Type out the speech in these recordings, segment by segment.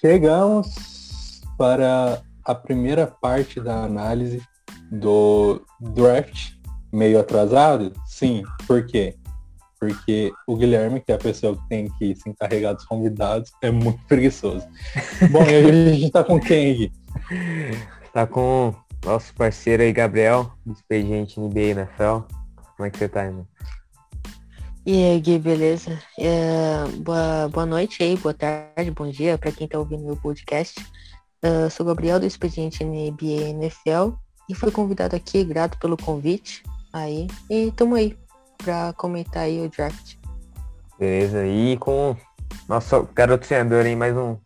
Chegamos para a primeira parte da análise do draft meio atrasado? Sim. Por quê? Porque o Guilherme, que é a pessoa que tem que se encarregar dos convidados, é muito preguiçoso. Bom, e hoje a gente tá com quem aqui? Tá com nosso parceiro aí, Gabriel, do Expediente NBA NFL. Como é que você tá, irmão? E aí, Gui, beleza? É, boa, boa noite aí, boa tarde, bom dia para quem tá ouvindo meu podcast. Uh, sou Gabriel do Expediente NBA NFL e fui convidado aqui, grato pelo convite aí. E tamo aí pra comentar aí o draft. Beleza, e com nosso garoto sonhador aí, mais um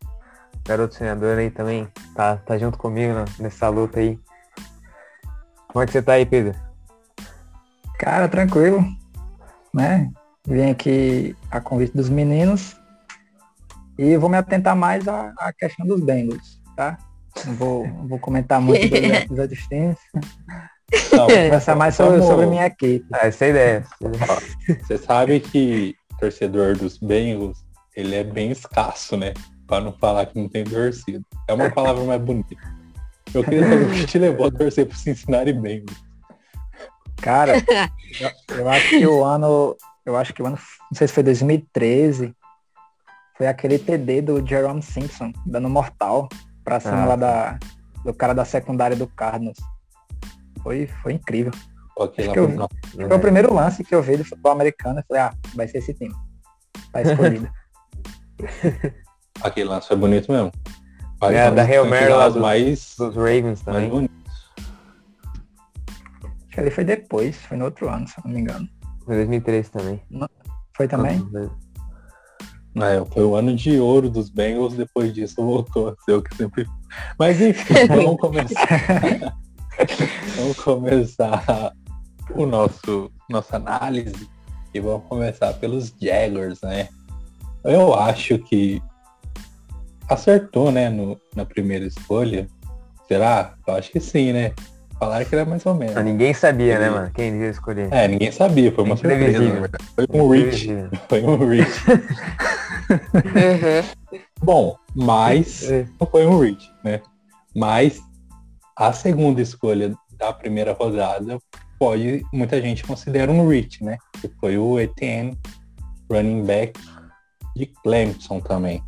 garoto sonhador aí também, tá, tá junto comigo né, nessa luta aí. Como é que você tá aí, Pedro? Cara, tranquilo, né? Vim aqui a convite dos meninos e vou me atentar mais à, à questão dos Bengals, tá? Não vou, não vou comentar muito dos episódios times. Não, conversar mais sobre, vamos... sobre minha equipe. Ah, essa é a ideia. Você sabe que torcedor dos Bengals, ele é bem escasso, né? Para não falar que não tem torcida. É uma palavra mais bonita. Eu queria saber o que te levou a torcer pro Cincinnati Bengals. Cara, eu acho que o ano, eu acho que o ano, não sei se foi 2013, foi aquele TD do Jerome Simpson, dando mortal pra cima Ah. lá da, do cara da secundária do Cardinals. Foi, foi incrível. Ok, Acho que eu- não. Foi o primeiro lance que eu vi do futebol americano. Eu falei, ah, vai ser esse time. Tá escolhido. Aquele lance foi bonito mesmo. Mas É, da Hail Mary lá do- mais, Dos Ravens mais também. bonito. Acho que ali foi depois, foi no outro ano, se eu não me engano. Foi 2003 também. Foi também? É, foi o ano de ouro dos Bengals, depois disso voltou a ser o que sempre. Mas enfim, vamos começar. vamos começar o nosso nossa análise e vamos começar pelos Jaguars, né? Eu acho que acertou, né, no, na primeira escolha. Será? Eu acho que sim, né? Falaram que era mais ou menos. Ah, ninguém sabia, né, mano? Quem ia escolher. É, ninguém sabia, foi uma surpresa, previsível. na verdade. Foi um reach, Previsível. foi um reach. Uhum. Bom, mas É. não foi um reach, né? Mas a segunda escolha da primeira rodada pode, muita gente considera um reach, né? Que foi o Etienne, running back de Clemson também.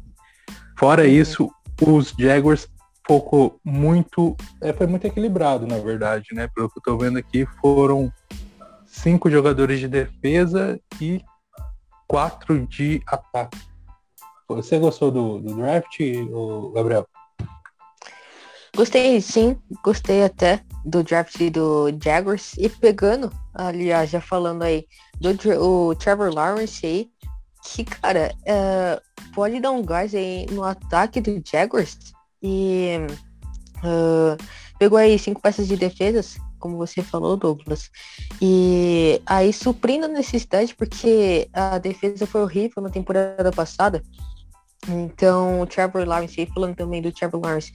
Fora isso, os Jaguars focou muito, é, foi muito equilibrado, na verdade, né? Pelo que eu tô vendo aqui, foram cinco jogadores de defesa e quatro de ataque. Você gostou do, do draft, Gabriel? Gostei sim, gostei até do draft do Jaguars e pegando, aliás, já falando aí, do o Trevor Lawrence aí, que, cara, é, pode dar um gás aí no ataque do Jaguars e ah, pegou aí cinco peças de defesas, como você falou, Douglas, e aí suprindo a necessidade, porque a defesa foi horrível na temporada passada, então o Trevor Lawrence, aí falando também do Trevor Lawrence,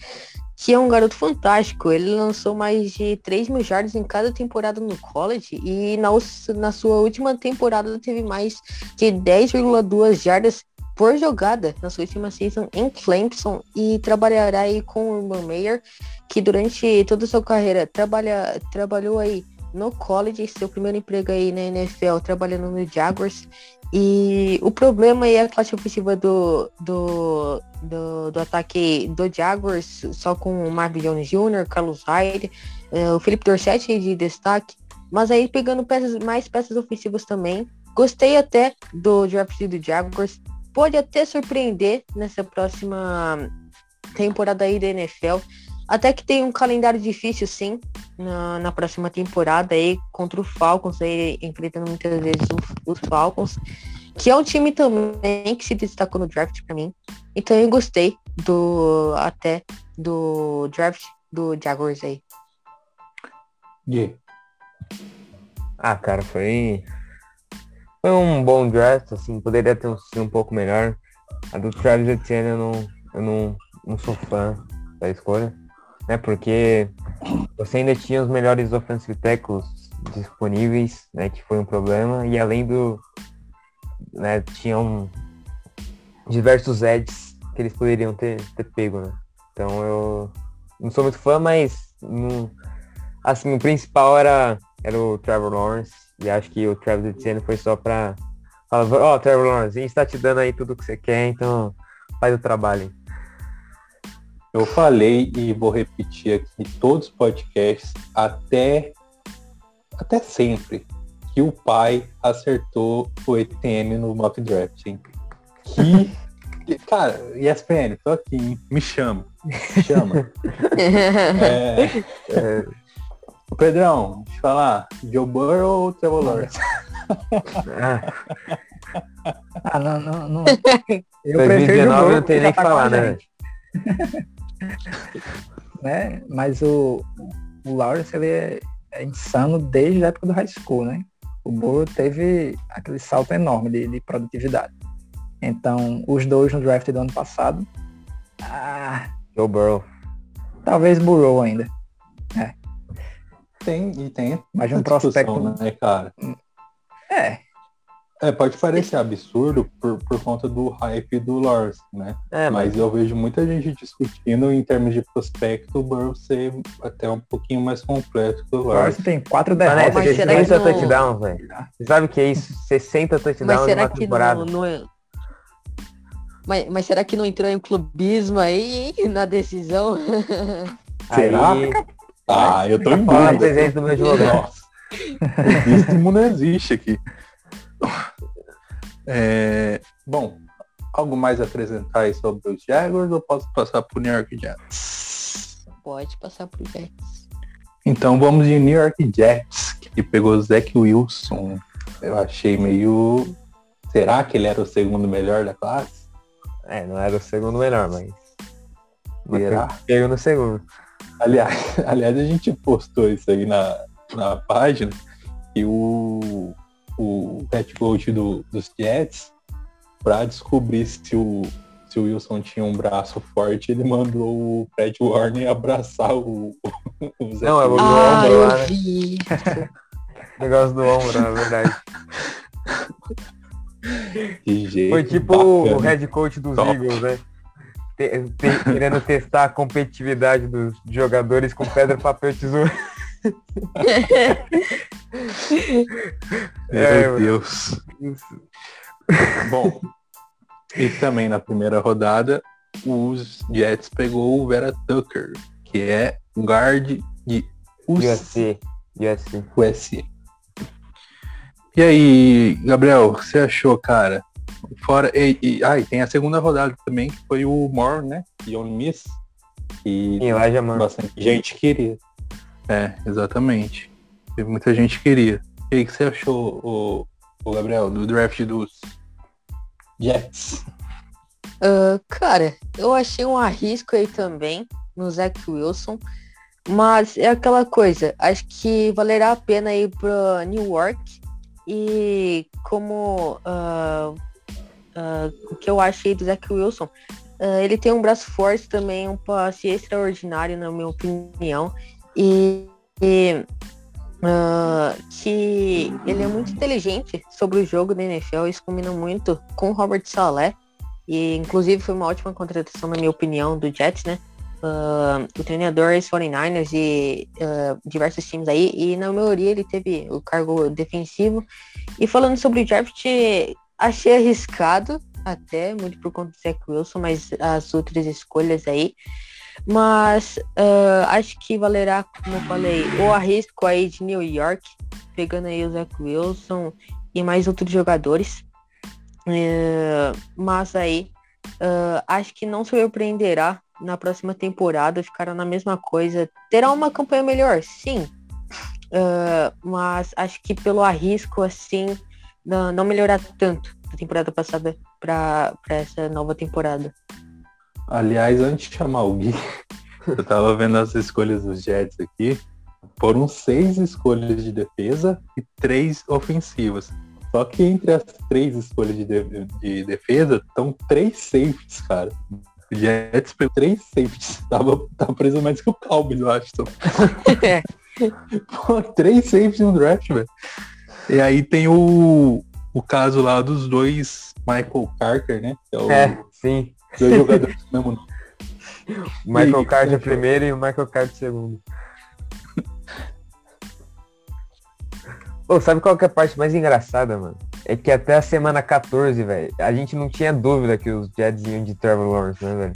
que é um garoto fantástico. Ele lançou mais de 3 mil jardas em cada temporada no college e na, na sua última temporada teve mais de 10,2 jardas por jogada na sua última season em Clemson e trabalhará aí com o Urban Meyer, que durante toda a sua carreira trabalha, trabalhou aí no college, seu primeiro emprego aí na NFL, trabalhando no Jaguars. E o problema aí é a classe ofensiva do, do, do, do ataque do Jaguars, só com o Marvin Jones Jr., Carlos Hyde, eh, o Felipe Dorset aí de destaque, mas aí pegando peças, mais peças ofensivas também. Gostei até do draft do Jaguars, pode até surpreender nessa próxima temporada aí da NFL. Até que tem um calendário difícil, sim, na, na próxima temporada aí contra o Falcons, aí enfrentando muitas vezes os Falcons, que é um time também que se destacou no draft pra mim. Então eu gostei do até do draft do Jaguars aí. Gui. Ah, cara, foi. Foi um bom draft, assim, poderia ter sido um pouco melhor. A do Travis Etienne eu não, eu não, não sou fã da escolha, né? Porque você ainda tinha os melhores offensive tackles disponíveis, né? Que foi um problema. E além do. Né, tinham diversos edges que eles poderiam ter, ter pego, né? Então eu não sou muito fã, mas não, assim, o principal era, era o Trevor Lawrence. E acho que o Travis Etienne foi só pra falar, ó, oh, Trevor Lawrence, a gente tá te dando aí tudo que você quer, então faz o trabalho. Eu falei e vou repetir aqui todos os podcasts até, até sempre que o pai acertou o ETN no mock draft, hein? Que, cara, ESPN, tô aqui, hein? me chama, me chama. é, é, Pedrão, deixa eu falar, Joe Burrow ou Trevor Lawrence? ah, não, não, não. Eu 2019 não tem nem que tá falar, né? né? Mas o, o Lawrence, ele é, é, insano desde a época do high school, né? O Burrow teve aquele salto enorme de, de produtividade. Então, os dois no draft do ano passado. Ah, Joe Burrow. Talvez Burrow ainda. É. Tem, e tem. Mas um prospecto. Né, cara? É. É, pode parecer absurdo por, por conta do hype do Lawrence, né? É, mas... mas... eu vejo muita gente discutindo em termos de prospecto o Burrow ser até um pouquinho mais completo que o Lawrence. Lawrence tem quatro derrotas. Mas 60 não... touchdowns, velho. Você sabe o que é isso? 60 touchdowns mas será que temporada. Não, não... Mas, mas será que não entrou em clubismo aí na decisão? Será? Aí... Ah, eu tô em dúvida. do meu advogado. Isso não existe aqui. É, bom, algo mais a apresentar aí sobre os Jaguars ou posso passar pro New York Jets? Pode passar pro Jets. Então vamos de New York Jets, que pegou o Zach Wilson. Eu achei meio. Será que ele era o segundo melhor da classe? É, não era o segundo melhor, mas. Será? Pegou no segundo. Aliás, aliás, a gente postou isso aí na, na página e o o head coach do, dos Jets para descobrir se o, se o Wilson tinha um braço forte, ele mandou o Fred Warner abraçar o, o Zé Não, é o do ah, ombro lá, né? Negócio do ombro, na verdade. Foi tipo bacana. o head coach dos Top. Eagles, né? Te, te, querendo testar a competitividade dos jogadores com pedra, papel e tesoura. Meu é, Deus. Bom, e também na primeira rodada, os Jets pegou o Vera Tucker, que é guard de USC. USC. USC. E aí, Gabriel, o que você achou, cara? Fora. E, e, ah, e tem a segunda rodada também, que foi o Moore, né? E Ole Miss. E Elijah Moore. bastante gente queria. É, exatamente. Muita gente queria. E aí, o que você achou, o, o Gabriel, do draft dos Jets? Uh, cara, eu achei um arrisco aí também no Zach Wilson. Mas é aquela coisa, acho que valerá a pena ir para New York. E como uh, uh, o que eu achei do Zach Wilson, ele tem um braço forte também, um passe extraordinário, na minha opinião. E, e uh, que ele é muito inteligente sobre o jogo da NFL, isso combina muito com o Robert Saleh, e inclusive foi uma ótima contratação, na minha opinião, do Jets, né? Uh, o treinador é 49ers e uh, diversos times aí, e na maioria ele teve o cargo defensivo. E falando sobre o draft, achei arriscado, até, muito por conta do Zach Wilson, mas as outras escolhas aí. Mas uh, acho que valerá, como eu falei, o arrisco aí de New York, pegando aí o Zach Wilson e mais outros jogadores. Uh, mas aí uh, acho que não surpreenderá na próxima temporada, ficará na mesma coisa. Terá uma campanha melhor, sim. mas acho que pelo arrisco, assim, não, não melhorar tanto da temporada passada para essa nova temporada. Aliás, antes de chamar o Gui, eu tava vendo as escolhas dos Jets aqui. Foram seis escolhas de defesa e três ofensivas. Só que entre as três escolhas de, de, de defesa, estão três safeties, cara. O Jets pegou três safeties. Tava, tava preso mais que o Cowboys, eu acho. Pô, três safeties no draft, velho. E aí tem o, o caso lá dos dois Michael Carter, né? É, o, é sim Dois jogadores do mesmo nome. O Michael E- Carter primeiro e o Michael Carter segundo. Pô, sabe qual que é a parte mais engraçada, mano? É que até a semana 14, velho, a gente não tinha dúvida que os Jets iam de Trevor Lawrence, né, velho?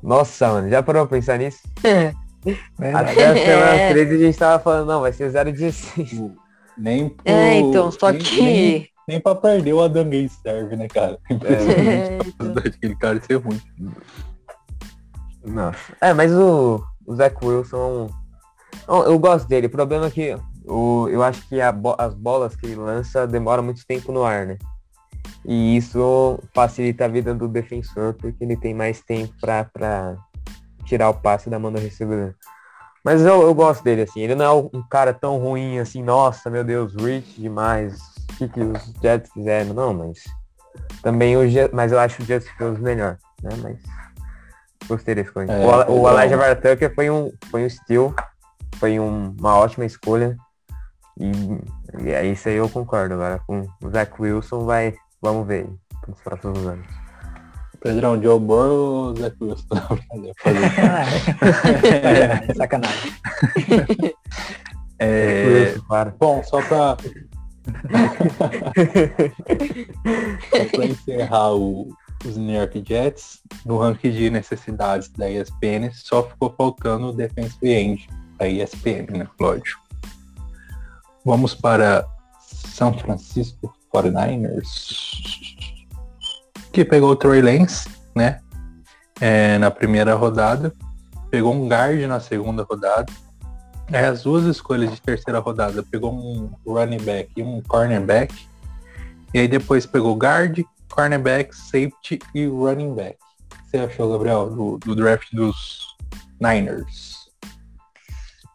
Nossa, mano, já parou pra pensar nisso? Verdade. Até a semana É. 13 a gente tava falando, não, vai ser 0,16. Nem pro, É, então, só nem- que. Nem, nem pra perder o Adam Gaze serve, né, cara? Impressionante É, a capacidade daquele cara ser ruim. Nossa. É, mas o, o Zach Wilson, eu, eu gosto dele. O problema é que o, eu acho que a bo- as bolas que ele lança demoram muito tempo no ar, né? E isso facilita a vida do defensor, porque ele tem mais tempo pra, pra tirar o passe da mão do recebedor. Mas eu, eu gosto dele, assim. Ele não é um cara tão ruim assim, nossa, meu Deus, rich demais. O que, que os Jets fizeram? Não, mas também o Je- mas eu acho o Justin Fields melhor, né? Mas gostei da escolha. É, o, o Elijah Tucker foi um, foi um steal, foi um- uma ótima escolha. E, e é isso aí eu concordo. Agora com o Zach Wilson vai, vamos ver nos próximos anos. Pedrão, Joe Burrow ou Zach Wilson? Fazer. Sacanagem, sacanagem. É, claro. bom, só pra... só pra encerrar o, os New York Jets, no ranking de necessidades da ESPN, só ficou faltando o defensive end da ESPN, né? Lógico. Vamos para São Francisco 49ers, que pegou o Trey Lance, né? É, na primeira rodada, pegou um guard na segunda rodada. É, as duas escolhas de terceira rodada pegou um running back e um cornerback. E aí depois pegou guard, cornerback, safety e running back. O que você achou, Gabriel, do, do draft dos Niners?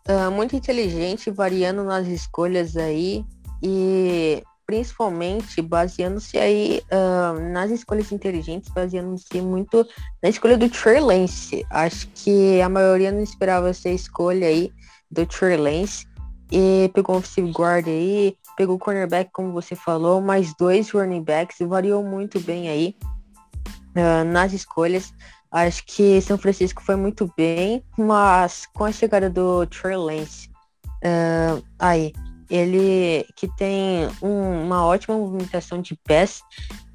Ah, muito inteligente, variando nas escolhas aí e principalmente baseando-se aí ah, nas escolhas inteligentes, baseando-se muito na escolha do Trey Lance. Acho que a maioria não esperava essa escolha aí do Trey Lance e pegou um offensive guard aí, pegou o cornerback como você falou, mais dois running backs, variou muito bem aí ah, nas escolhas. Acho que São Francisco foi muito bem, mas com a chegada do Trey Lance, ah, aí, ele que tem um- uma ótima movimentação de pés.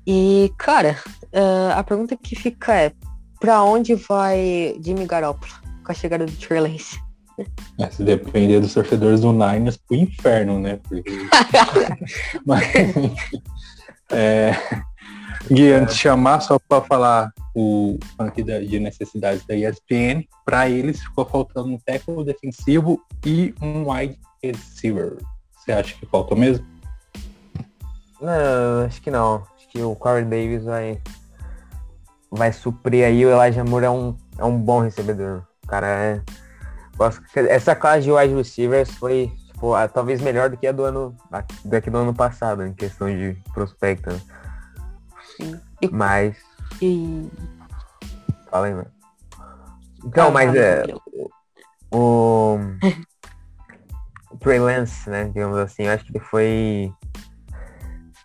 E, cara, ah, a pergunta que fica é, pra onde vai Jimmy Garoppolo com a chegada do Trey Lance? É, se depender dos torcedores do Niners, pro inferno, né? Porque... Mas, é... Gui, antes de chamar, só para falar o ranking de necessidades da ESPN, para eles ficou faltando um tackle defensivo e um wide receiver. Você acha que faltou mesmo? Não, acho que não. Acho que o Corey Davis vai, vai suprir aí. O Elijah Moore é um, é um bom recebedor. O cara é. Essa classe de wide receivers foi tipo, a- talvez melhor do que a do ano a- do que do ano passado, em questão de prospecto. né? Sim. E- Mas. E... Fala aí, mano. Então, mas é. O. Trey Lance, né? Digamos assim, eu acho que ele foi.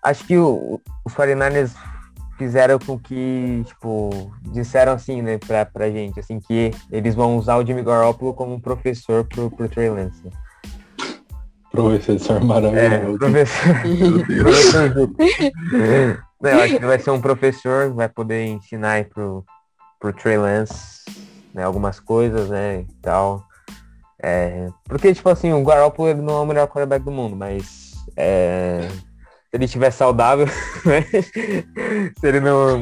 Acho que o- os 49ers fizeram com que, tipo, disseram assim, né, pra, pra gente, assim, que eles vão usar o Jimmy Garoppolo como um professor pro, pro Trey Lance. Professor É, maravilhoso. Deus. professor. Não, eu acho que vai ser um professor, vai poder ensinar aí pro, pro Trey Lance, né, algumas coisas, né, e tal. É, porque, tipo assim, o Garoppolo ele não é o melhor quarterback do mundo, mas é, se ele estiver saudável, né, se ele não,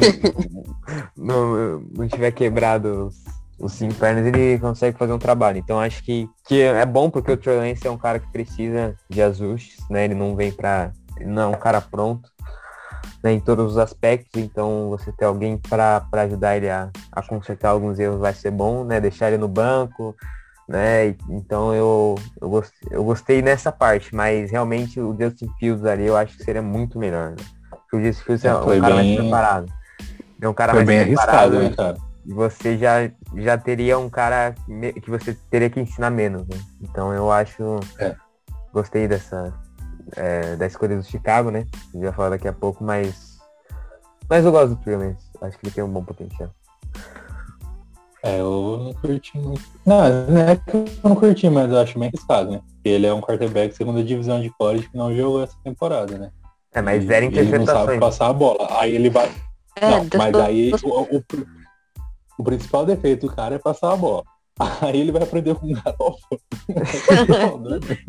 não, não tiver quebrado os, os cinco pernas, ele consegue fazer um trabalho. Então acho que, que é bom porque o Trey Lance é um cara que precisa de ajustes, né? Ele não vem. Ele não é um cara pronto né, em todos os aspectos, então você ter alguém para ajudar ele a, a consertar alguns erros vai ser bom, né? Deixar ele no banco, né? Então eu, eu, gostei, eu gostei nessa parte, mas realmente o Justin Fields ali eu acho que seria muito melhor, né? Porque o Justin Fields é, É, um foi cara bem- mais preparado. É um cara Foi mais bem preparado arriscado, né, cara? e você já, já teria um cara que você teria que ensinar menos, né? Então eu acho. É. Gostei dessa. é, da escolha do Chicago, né? A gente vai falar daqui a pouco, mas. Mas eu gosto do Lance. Acho que ele tem um bom potencial. É, eu não curti muito. Não, não é que eu não curti, mas eu acho meio arriscado, né? Ele é um quarterback segunda divisão de college que não jogou essa temporada, né? É, mas zero Ele não sabe interceptações. passar a bola. Aí ele vai. É, não, mas aí o, o- o principal defeito do cara é passar a bola. Aí ele vai aprender com o garoto.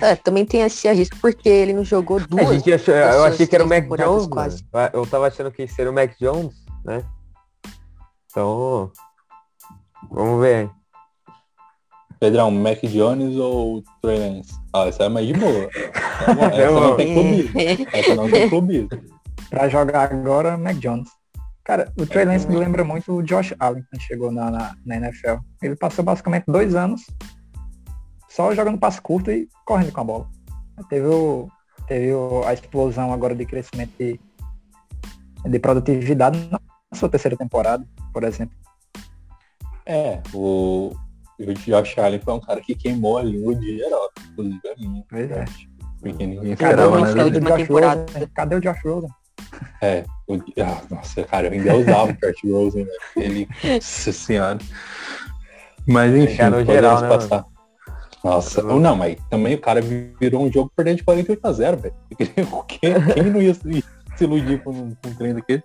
É, também tem esse risco porque ele não jogou A duas. gente achou, eu achei que era o Mac Jones, quase. mano. Eu tava achando que seria o Mac Jones, né? Então, vamos ver. Pedrão, Mac Jones ou Trey Lance? Ah, essa é mais de boa. Essa não tem clubismo. Essa não tem clubismo. Pra jogar agora, Mac Jones. Cara, o Trey Lance me lembra muito o Josh Allen quando chegou na, na, na NFL. Ele passou basicamente dois anos só jogando passe curto e correndo com a bola. Teve, o, teve o- a explosão agora de crescimento de, de produtividade na sua terceira temporada, por exemplo. É, o, o Josh Allen foi um cara que queimou a língua de geral. Inclusive a minha. Pois é. Porque ninguém Cada um temporada. Rosen? Cadê o Josh Rosen? É, o, ah, nossa, cara, eu ainda usava o Kurt Rosen, né? Ele, nossa senhora. Mas enfim, podemos geral, né, passar. Nossa, ou não, mas também o cara virou um jogo perdendo de 48 a 0, velho. Quem, quem não ia se, se iludir com, um- com um trem daquele?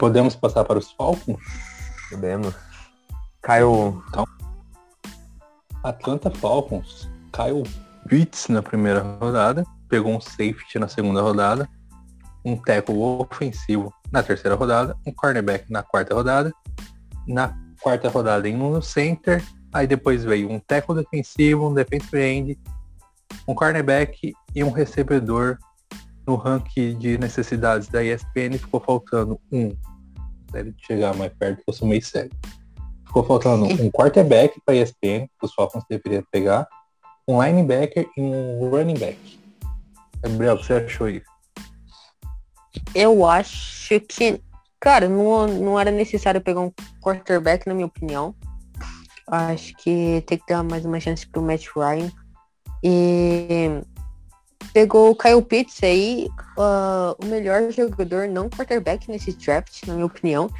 Podemos passar para os Falcons? Podemos. Caiu. Atlanta Falcons. Kyle Pitts na primeira rodada. Pegou um safety na segunda rodada. Um tackle ofensivo na terceira rodada. Um cornerback na quarta rodada. Na quarta rodada em um center. Aí depois veio um tackle defensivo, um defensive end, um cornerback e um recebedor no ranking de necessidades da ESPN. Ficou faltando um. Deve chegar mais perto sou meio cego. Ficou faltando um quarterback para ESPN, que os Falcons deveriam pegar, um linebacker e um running back. Gabriel, o você achou aí? Eu acho que, cara, não, não era necessário pegar um quarterback, na minha opinião. Acho que tem que dar mais uma chance pro Matt Ryan. E pegou o Kyle Pitts aí, ah, o melhor jogador não quarterback nesse draft, na minha opinião.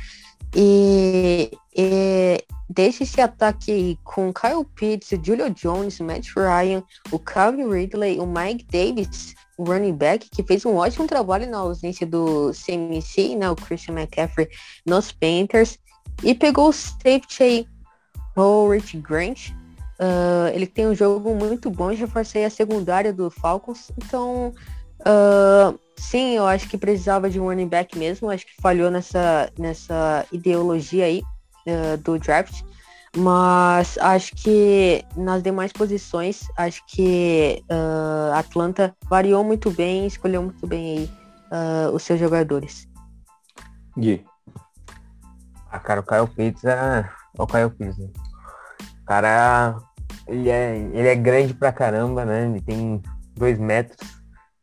E, e deixa esse ataque aí com Kyle Pitts, o Julio Jones, o Matt Ryan, o Calvin Ridley, o Mike Davis, o running back, que fez um ótimo trabalho na ausência do CMC, né, o Christian McCaffrey, nos Panthers. E pegou o safety aí, o Rich Grant. Ah, ele tem um jogo muito bom, já reforcei a secundária do Falcons. Então, ah, sim, eu acho que precisava de um running back mesmo. Acho que falhou nessa, nessa ideologia aí ah, do draft. Mas acho que nas demais posições, acho que ah, Atlanta variou muito bem, escolheu muito bem aí os seus jogadores. Gui, Ah, cara, o Kyle Pitts é. é o Kyle Pitts, né? Cara. Ele é, ele é grande pra caramba, né? Ele tem dois metros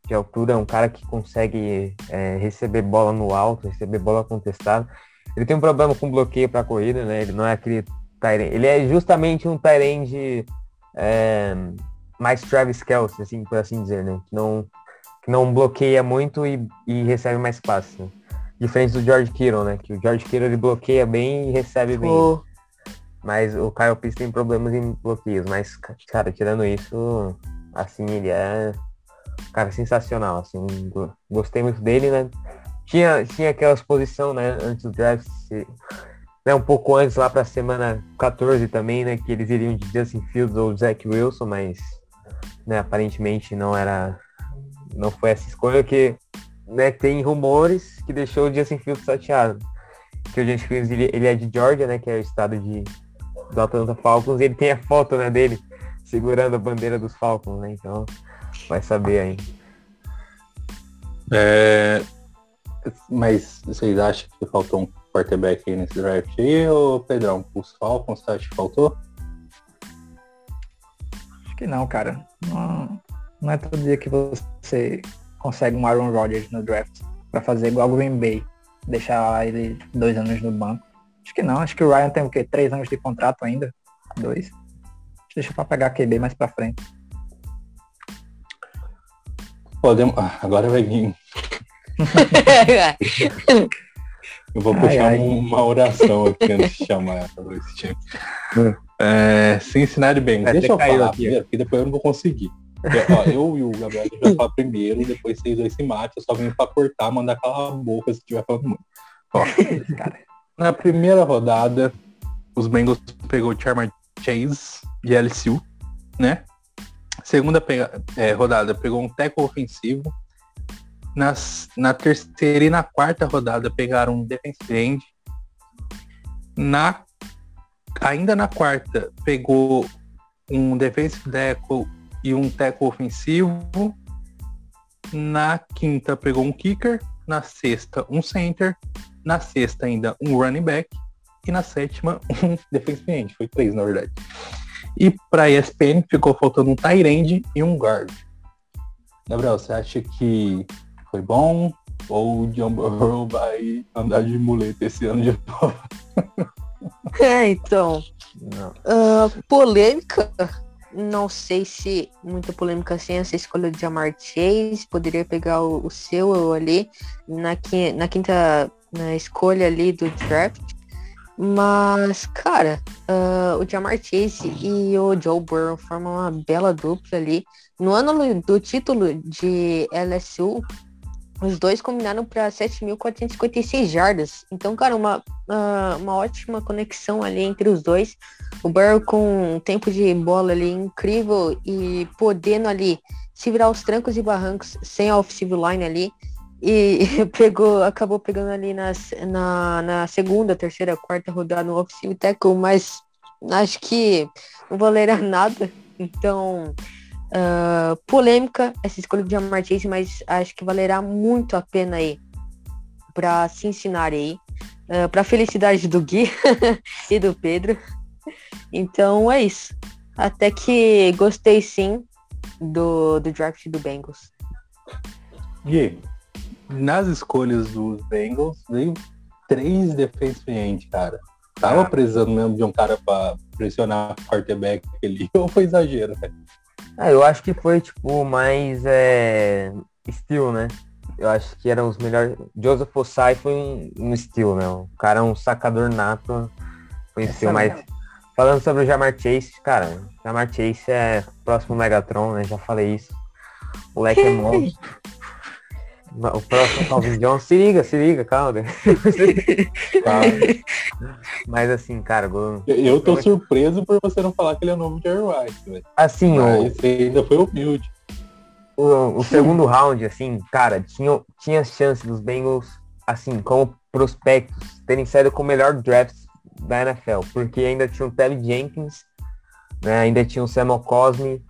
de altura, é um cara que consegue é, receber bola no alto, receber bola contestada. Ele tem um problema com bloqueio pra corrida, né? Ele não é aquele end. Ele é justamente um end é, mais Travis Kelce, assim, por assim dizer, né? Que não, que não bloqueia muito e, e recebe mais passes, né? Diferente do George Kittle, né? Que o George Kittle ele bloqueia bem e recebe bem. Mas o Kyle Pitts tem problemas em bloqueios. Mas, cara, tirando isso, assim, ele é cara sensacional. Assim, go- gostei muito dele, né? Tinha, tinha aquela exposição, né, antes do draft, se- né, um pouco antes, lá pra semana 14 também, né? Que eles iriam de Justin Fields ou Zach Wilson, mas né, aparentemente não era. Não foi essa escolha que né, tem rumores que deixou o Justin Fields chateado. Que o Justin Fields ele, ele é de Georgia, né? Que é o estado de, do Atlanta Falcons, e ele tem a foto né, dele segurando a bandeira dos Falcons, né? Então, vai saber aí. é, mas vocês acham que faltou um quarterback aí nesse draft aí, ou Pedrão? Os Falcons, você acha que faltou? Acho que não, cara. Não, não é todo dia que você consegue um Aaron Rodgers no draft pra fazer igual o Green Bay. Deixar ele dois anos no banco. Acho que não. Acho que o Ryan tem o quê? Três anos de contrato ainda? Dois. Deixa pra pegar QB mais pra frente. Podemos. Ah, agora vai vir. Eu vou Ai, puxar ai. um- uma oração aqui antes de chamar esse time. É, Cincinnati Bengals. É, Deixa eu falar aqui. primeiro, porque depois eu não vou conseguir. Porque, ó, eu e o Gabriel a gente vai falar primeiro, depois vocês dois se matam, eu só venho pra cortar, mandar calar a boca se estiver falando muito. Ó, Cara, na primeira rodada, os Bengals pegou o Charmer Chase de LSU, né? Segunda pega- é, rodada pegou um tackle ofensivo. Nas, na terceira e na quarta rodada pegaram um defensive end. Na, ainda na quarta pegou um defensive tackle e um tackle ofensivo. Na quinta pegou um kicker. Na sexta um center. Na sexta ainda um running back. E na sétima um defensive end. Foi três, na verdade. E para ESPN ficou faltando um tight end e um guard. Gabriel, você acha que foi bom? Ou o John Burrow vai andar de muleta esse ano de novo? É, então, ah, polêmica, não sei se muita polêmica assim, essa escolha de Jamar Chase, poderia pegar o, o seu ali na, na quinta na escolha ali do draft. Mas, cara, ah, o Jamar Chase e o Joe Burrow formam uma bela dupla ali. No ano do título de LSU, os dois combinaram para 7.456 jardas. Então, cara, uma, ah, uma ótima conexão ali entre os dois. O Burrow com um tempo de bola ali incrível e podendo ali se virar os trancos e barrancos sem a offensive line ali. E pegou, acabou pegando ali nas, na, na segunda, terceira, quarta rodada no offensive tackle, mas acho que não valerá nada. Então, ah, polêmica essa escolha de Jamar Chase, mas acho que valerá muito a pena aí para Cincinnati aí. Uh, para felicidade do Gui e do Pedro. Então é isso. Até que gostei sim do, do draft do Bengals. Gui, nas escolhas dos Bengals, veio três defensive end, cara. Tava Ah. precisando mesmo de um cara pra pressionar o quarterback ali, ou foi exagero, velho? Ah, eu acho que foi, tipo, mais é, estilo, né? Eu acho que eram os melhores. Joseph Osai foi um, um estilo, né? O cara é um sacador nato. Foi um estilo, mas falando sobre o Jamar Chase, cara, Jamar Chase é próximo Megatron, né? Já falei isso. O moleque é monstro. O próximo Calvin Johnson, se liga, se liga, calma. Mas assim, cara, go- Eu tô surpreso por você não falar que ele é o novo Jerry Rice, velho. assim, o, você ainda foi humilde. o, o segundo round, assim, cara, tinha, tinha chance dos Bengals, assim, como prospectos, terem saído com o melhor draft da NFL, porque ainda tinha o Telly Jenkins, né, ainda tinha o Samuel Cosme,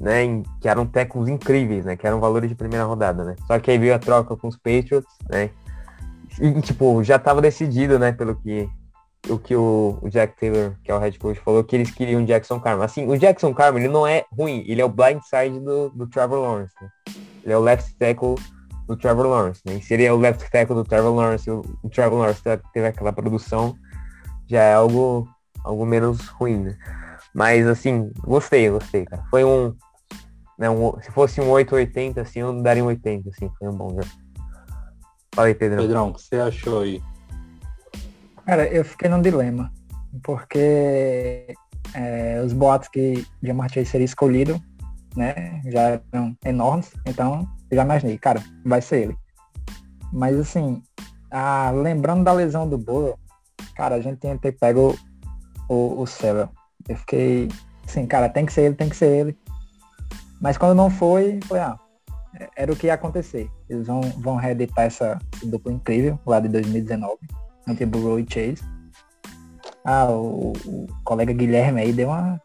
né, em- que eram tackles incríveis, né, que eram valores de primeira rodada, né. Só que aí veio a troca com os Patriots, né, e, tipo, já tava decidido, né, pelo que o que o, o Jack Taylor, que é o head coach, falou que eles queriam o Jackson Carman. Assim, o Jackson Carman, ele não é ruim, ele é o blind side do, do Trevor Lawrence. né? Ele é o left tackle do Trevor Lawrence, né? E se ele é o left tackle do Trevor Lawrence, o, o Trevor Lawrence te- teve aquela produção, já é algo, algo menos ruim, né? Mas, assim, gostei, gostei, cara. Foi um, né, um- se fosse um 880, assim, eu daria um 80, assim, foi um bom jogo. Fala aí, Pedro. Pedrão, o que você achou aí? Cara, eu fiquei num dilema, porque é, os boatos que Jamar Chase seria escolhido, né, já eram enormes, então eu já imaginei, cara, vai ser ele. Mas assim, ah, lembrando da lesão do Burrow, cara, a gente tinha que ter pego o, o. Eu fiquei assim, cara, tem que ser ele, tem que ser ele. Mas quando não foi, foi, ah, era o que ia acontecer. Eles vão, vão reeditar essa, duplo incrível lá de 2019 entre Burrow e Chase. Ah, o, o colega Guilherme aí deu uma.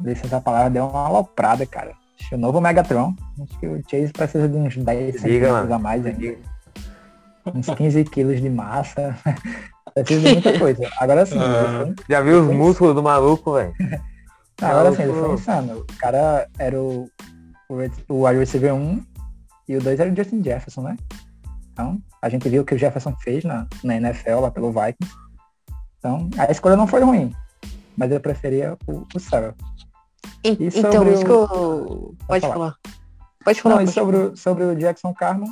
Licença a palavra, deu uma aloprada, cara. Acho o novo Megatron. Acho que o Chase precisa de uns 10 Diga, centímetros mano. a mais ainda. Uns 15 quilos de massa. precisa de muita coisa. Agora sim, Ah. foi- Já viu os músculos do maluco, velho? não, agora sim, ele foi insano. O cara era o, o, o wide receiver 1 e o 2 era o Justin Jefferson, né? Então, a gente viu o que o Jefferson fez na, na NFL lá pelo Vikings. Então, a escolha não foi ruim, mas eu preferia o, o Sarah. En- E então, sobre isso o-. Pode falar. falar. Pode falar. Não, e pode sobre, o- sobre o Jackson Carman,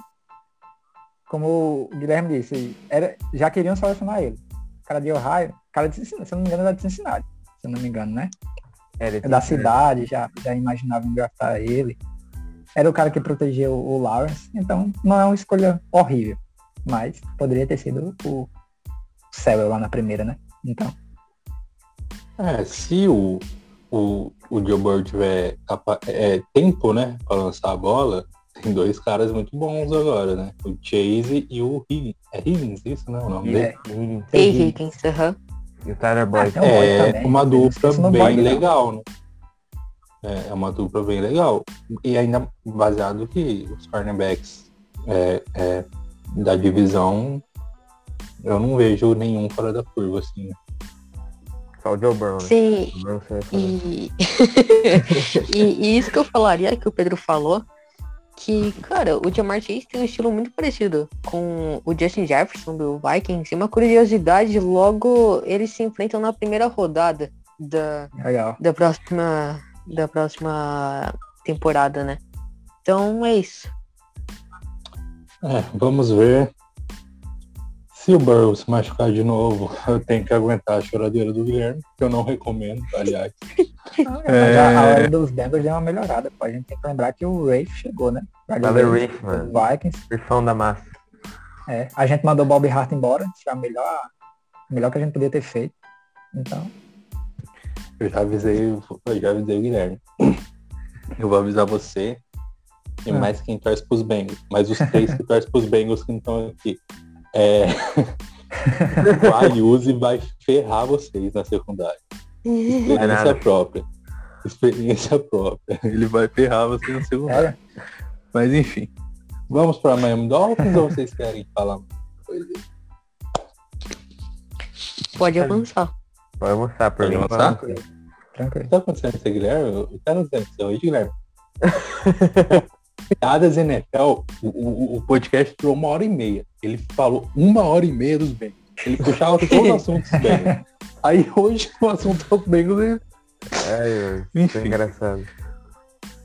como o Guilherme disse, era, já queriam selecionar ele. O cara de Ohio, cara de Cincinnati, se não me engano, era de Cincinnati, se eu não me engano, né? É, É da cidade, já, já imaginava engraçar ele. Era o cara que protegeu o Lawrence, então não é uma escolha horrível. Mas poderia ter sido o Sewell lá na primeira, né? Então, É, se o, o, o Joe Burrow tiver capa- é, tempo, né, para lançar a bola, tem dois caras muito bons agora, né? O Chase e o Higgins. É Higgins isso, né? O nome dele? é, Higgins Higgins. Aham. E o Tyler Boyd. Ah, É também, uma dupla bem Boyd, legal, né? É, é uma dupla bem legal. E ainda baseado que os cornerbacks é, é, da divisão, eu não vejo nenhum fora da curva, assim. né? Só o Joe Burrow, né? Sim. E... e, e isso que eu falaria, que o Pedro falou, que, cara, o Jamar Chase tem um estilo muito parecido com o Justin Jefferson do Vikings. E uma curiosidade, logo eles se enfrentam na primeira rodada da, legal. da próxima da próxima temporada, né? Então é isso. É, vamos ver. Se o Burrow se machucar de novo, eu tenho que aguentar a choradeira do Guilherme, que eu não recomendo, aliás. Mas a, a hora dos Bengals deu uma melhorada. A gente tem que lembrar que o Rafe chegou, né? Tyler Rafe, mano. Vikings. Rifão da massa. É, a gente mandou o Bob Hart embora, isso é a melhor, melhor que a gente podia ter feito. Então, Eu já avisei, eu já avisei o Guilherme. Eu vou avisar você e Ah. mais quem torce pros Bengals. Mas os três que torcem pros Bengals que não estão aqui. É... o Ayuso vai ferrar vocês na secundária. Experiência nada. própria. Experiência própria. Ele vai ferrar vocês na secundária. é, Mas enfim. Vamos para Miami Dolphins ou vocês querem falar? Pode avançar. Pode mostrar por Pode mim. avançar? tranquilo. O que tá acontecendo com esse Guilherme? O que tá acontecendo com hoje, Guilherme? Piadas NFL, o, o, o podcast durou uma hora e meia. Ele falou uma hora e meia dos Bengals. Ele puxava todos os assuntos Bengals. Aí hoje o assunto dos Bengals é Ai, Enfim. Enfim. engraçado.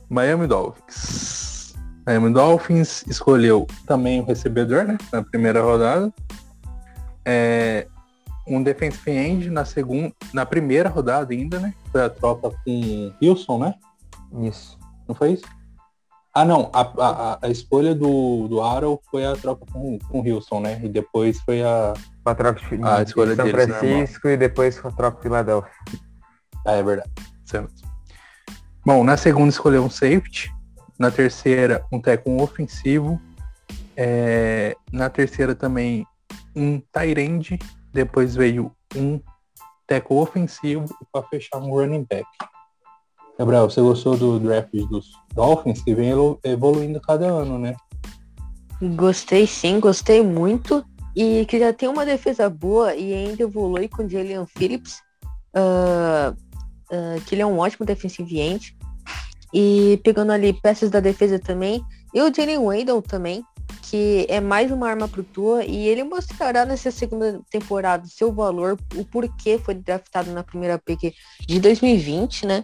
Miami Dolphins. Miami Dolphins escolheu também o recebedor, né? Na primeira rodada. É, um defensive end na segunda, na primeira rodada ainda, né? Foi a troca com Wilson, né? Isso. Não foi isso? Ah, não. A, a, a escolha do, do Arrow foi a troca com, com o Wilson, né? E depois foi a. A troca de, A de escolha São deles, né, Francisco e depois com a troca de Filadélfia. Ah, é verdade. É. Bom, na segunda escolheu um safety. Na terceira, um tackle ofensivo. É, na terceira também um tight end. Depois veio um tackle ofensivo e para fechar um running back. Gabriel, você gostou do draft dos Dolphins que vem evolu- evoluindo cada ano, né? Gostei sim, gostei muito. E que já tem uma defesa boa e ainda evolui com o Jalen Phillips. ah, ah, que ele é um ótimo defensive end. E pegando ali peças da defesa também. E o Jalen Wendell também, que é mais uma arma pro Tua. E ele mostrará nessa segunda temporada seu valor, o porquê foi draftado na primeira pick de 2020, né?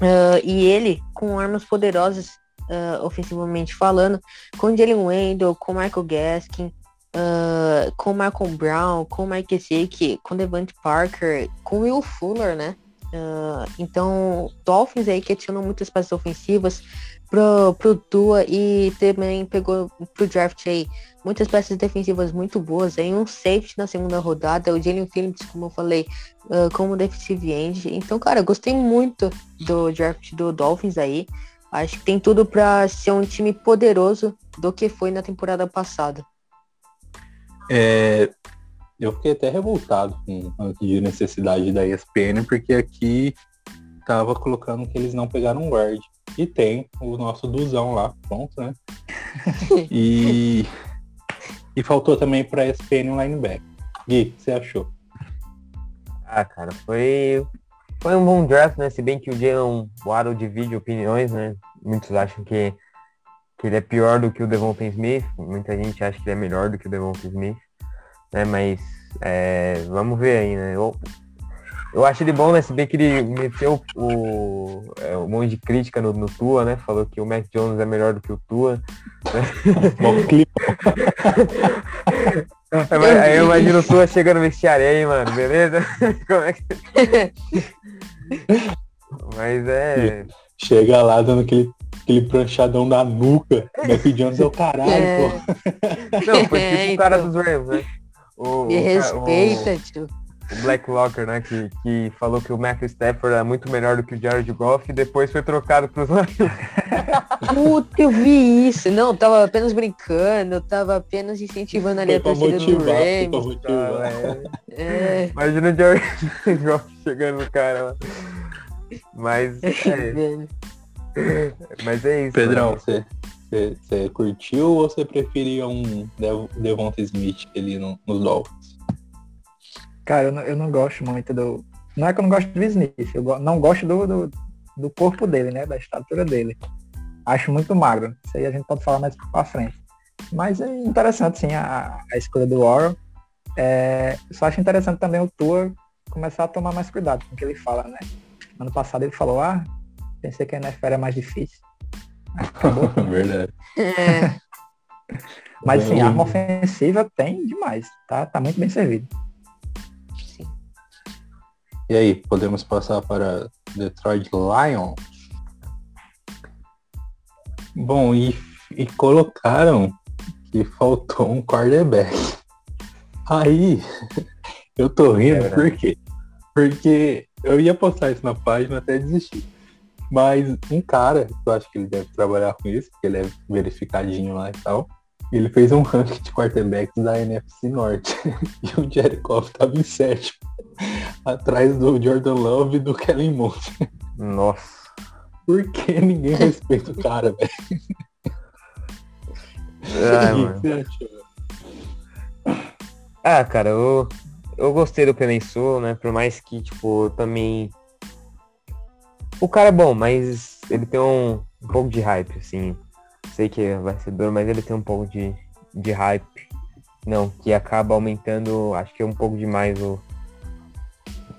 Ah, e ele, com armas poderosas ah, ofensivamente falando, com Jalen Wendell, com Michael Gaskin, ah, com Malcolm Brown, com Mike Gesicki, com Devante Parker, com Will Fuller, né? Ah, então, Dolphins aí que adicionam muitas peças ofensivas pro, pro Tua e também pegou pro draft aí muitas peças defensivas muito boas. Aí um safety na segunda rodada, o Jalen Phillips, como eu falei, ah, como defensive end. Então, cara, eu gostei muito do draft do Dolphins aí. Acho que tem tudo para ser um time poderoso do que foi na temporada passada. É, eu fiquei até revoltado com a de necessidade da ESPN, porque aqui tava colocando que eles não pegaram um guard. E tem o nosso Duzão lá, pronto, né? e, e faltou também pra ESPN um linebacker. Gui, o que você achou? Ah, cara, foi, foi um bom draft, né? Se bem que o Jalen Waddle divide opiniões, né? Muitos acham que, que ele é pior do que o Devonta Smith. Muita gente acha que ele é melhor do que o Devonta Smith. Né? Mas é, vamos ver aí, né? O, Eu acho ele bom, né? Se bem que ele meteu o, é, um monte de crítica no, no, Tua, né? Falou que o Mac Jones é melhor do que o Tua. Né? Bom clima. aí eu imagino o Tua chegando no vestiário aí, mano, beleza? Como é que... Mas é... Chega lá dando aquele, aquele pranchadão na nuca. Mac Jones é o caralho, é. pô. Não, foi tipo é, o cara então. dos Rams, né? O, Me respeita, o, tio o Black Locker, né, que, que falou que o Matthew Stafford é muito melhor do que o Jared Goff e depois foi trocado para os Lions. Puta, eu vi isso. Não, eu tava apenas brincando, eu tava apenas incentivando ali a torcida motivar, do Rams. É, é. Imagina o Jared Goff chegando no cara lá. Mas é, Mas é isso. Pedrão, você, você, você curtiu ou você preferia um Devonta Smith ali no, nos Dolphins? Cara, eu não, eu não gosto muito do. Não é que eu não gosto do Smith, eu não gosto do, do, do, corpo dele, né? Da estatura dele. Acho muito magro. Isso aí a gente pode falar mais pra frente. Mas é interessante, sim, a, a escolha do Warren. É, só acho interessante também o Tua começar a tomar mais cuidado com o que ele fala, né? Ano passado ele falou, ah, pensei que a NFL era mais difícil. Verdade. É. Mas sim, a arma ofensiva tem demais, tá? Tá muito bem servido. E aí, podemos passar para Detroit Lions? Bom, e, e colocaram que faltou um quarterback. Aí, eu tô rindo é por quê? Porque eu ia postar isso na página até desistir. Mas um cara, eu acho que ele deve trabalhar com isso, porque ele é verificadinho lá e tal. Ele fez um ranking de quarterbacks da NFC Norte. e o Jared Goff tava em sétimo. Atrás do Jordan Love e do Kellen Moore. Nossa. Por que ninguém respeita o cara, velho? Ah, cara, eu, eu gostei do Peninsul, né? Por mais que, tipo, também. O cara é bom, mas ele tem um, um pouco de hype, assim. Sei que vai ser duro, mas ele tem um pouco de, de hype. Não, que acaba aumentando, acho que é um pouco demais o,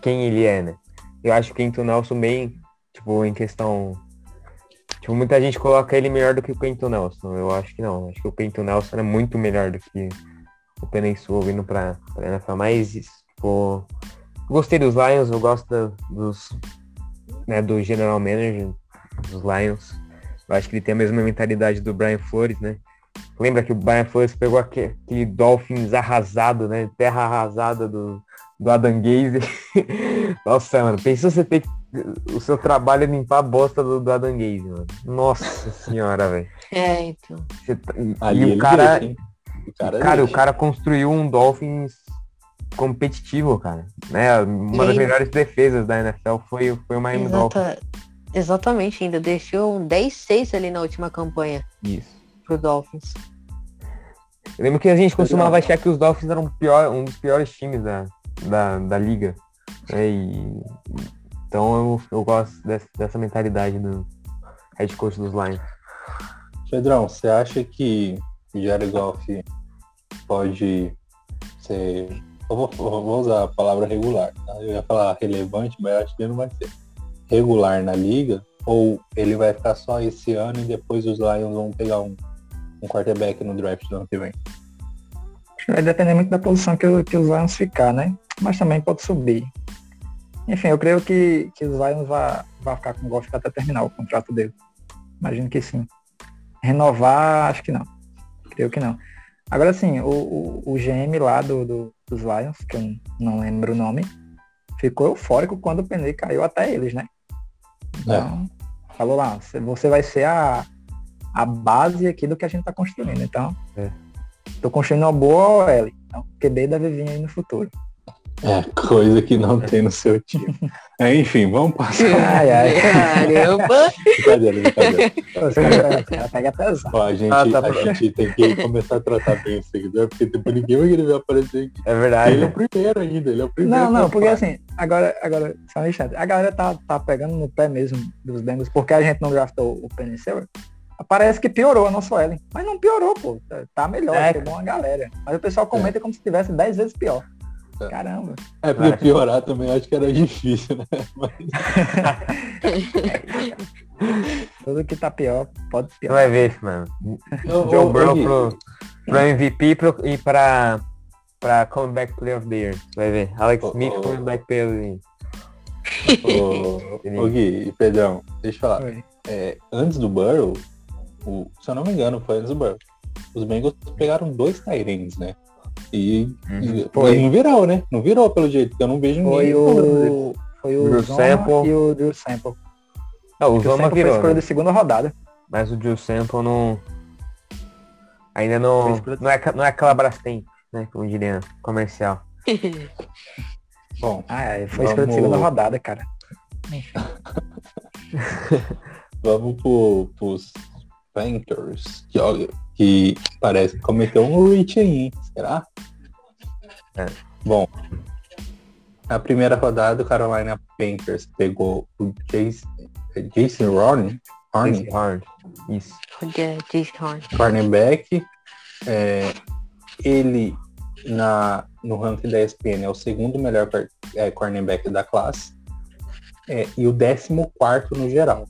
quem ele é, né? Eu acho que o Quinto Nelson bem, tipo, em questão. Tipo, muita gente coloca ele melhor do que o Quinto Nelson. Eu acho que não. Acho que o Quinto Nelson é muito melhor do que o Peninsul vindo pra, pra NFL. Mas, tipo, gostei dos Lions, eu gosto dos. Né, do General Manager dos Lions. Eu acho que ele tem a mesma mentalidade do Brian Flores, né? Lembra que o Brian Flores pegou aquele, aquele Dolphins arrasado, né? Terra arrasada do, do Adam Gaze. Nossa, mano, pensa você ter o seu trabalho é limpar a bosta do, do Adam Gaze, mano. Nossa senhora, velho. É, então. Tá... E o cara, deixa, o cara, cara o cara construiu um Dolphins competitivo, cara. Né? Uma das melhores defesas da NFL foi, foi o Miami Exata... Dolphins. Exatamente, ainda deixou um 10-6 ali na última campanha. Isso. Pro Dolphins. Eu lembro que a gente costumava achar que os Dolphins eram pior, um dos piores times da, da, da liga. Né? E, então eu, eu gosto dessa, dessa mentalidade do head coach dos Lions. Pedrão, você acha que Jared Goff pode ser. Eu vou, eu vou, usar a palavra regular. Tá? Eu ia falar relevante, mas acho que ele não vai ser. Regular na liga? Ou ele vai ficar só esse ano e depois os Lions vão pegar um, um quarterback no draft do ano que vem? Vai depender muito da posição que, que os Lions ficar, né? Mas também pode subir. Enfim, eu creio que, que os Lions vai, vai ficar com o Goff até terminar o contrato dele. Imagino que sim. Renovar, acho que não. Creio que não. Agora sim, o, o, o GM lá do, do, dos Lions, que eu não lembro o nome, ficou eufórico quando o Penei caiu até eles, né? Então, é. falou lá, você vai ser a, a base aqui do que a gente está construindo. Então, é. tô construindo uma boa OL. Então, o QB deve vir aí no futuro. É, coisa que não tem no seu time. É, enfim, vamos passar. Ai, ai, caramba! brincadeira, brincadeira. Pega pesado. Ó, a gente, ah, tá a gente tem que começar a tratar bem o seguidor, porque depois ninguém vai querer aparecer aqui. É verdade. Ele é o primeiro ainda, ele é o primeiro. Não, não, porque assim, agora, agora, só um instante, a galera tá, tá pegando no pé mesmo dos Bengals, porque a gente não draftou o Penny Parece que piorou a nossa Ellen. Mas não piorou, pô. Tá melhor, é. chegou uma galera. Mas o pessoal comenta é. como se tivesse 10 vezes pior. Caramba. É porque piorar também acho que era difícil, né? Mas, Tudo que tá pior, pode piorar. vai ver, mano. Ô, Burrow Gui, pro, pro MVP pro, e pra, pra Comeback Player of the Year. Vai ver. Alex Ô, Smith, ô. Comeback Player of the Year. ô, ô, Gui e Pedrão, deixa eu falar. É, antes do Burrow, o- se eu não me engano, foi antes do Burrow. Os Bengals pegaram dois Tyrants, né? E, e Foi. não virou, né? Não virou pelo jeito, porque eu não vejo Foi ninguém. dele. o, foi o Drew Zoma Sample. e o Drew Sample. Não, o O Zoma Sample foi virou, escolha né? da segunda rodada. mas o Drew Sample não... Ainda Foi não, escolha- não, é, não é aquela Brastemp, né? Como diria comercial. Bom, Ah, é, foi escolha da Vamos- segunda rodada, cara. vamos pro, pros Panthers, que, olha, que parece que cometeu um reach aí, hein? Será? É. Bom, na primeira rodada, o Carolina Panthers pegou o Jason, é Jason Horn, Horn Horn. Isso. Olha, Jason Horn. cornerback. É, ele na, no ranking da ESPN é o segundo melhor é, cornerback da classe é, e o décimo quarto no geral.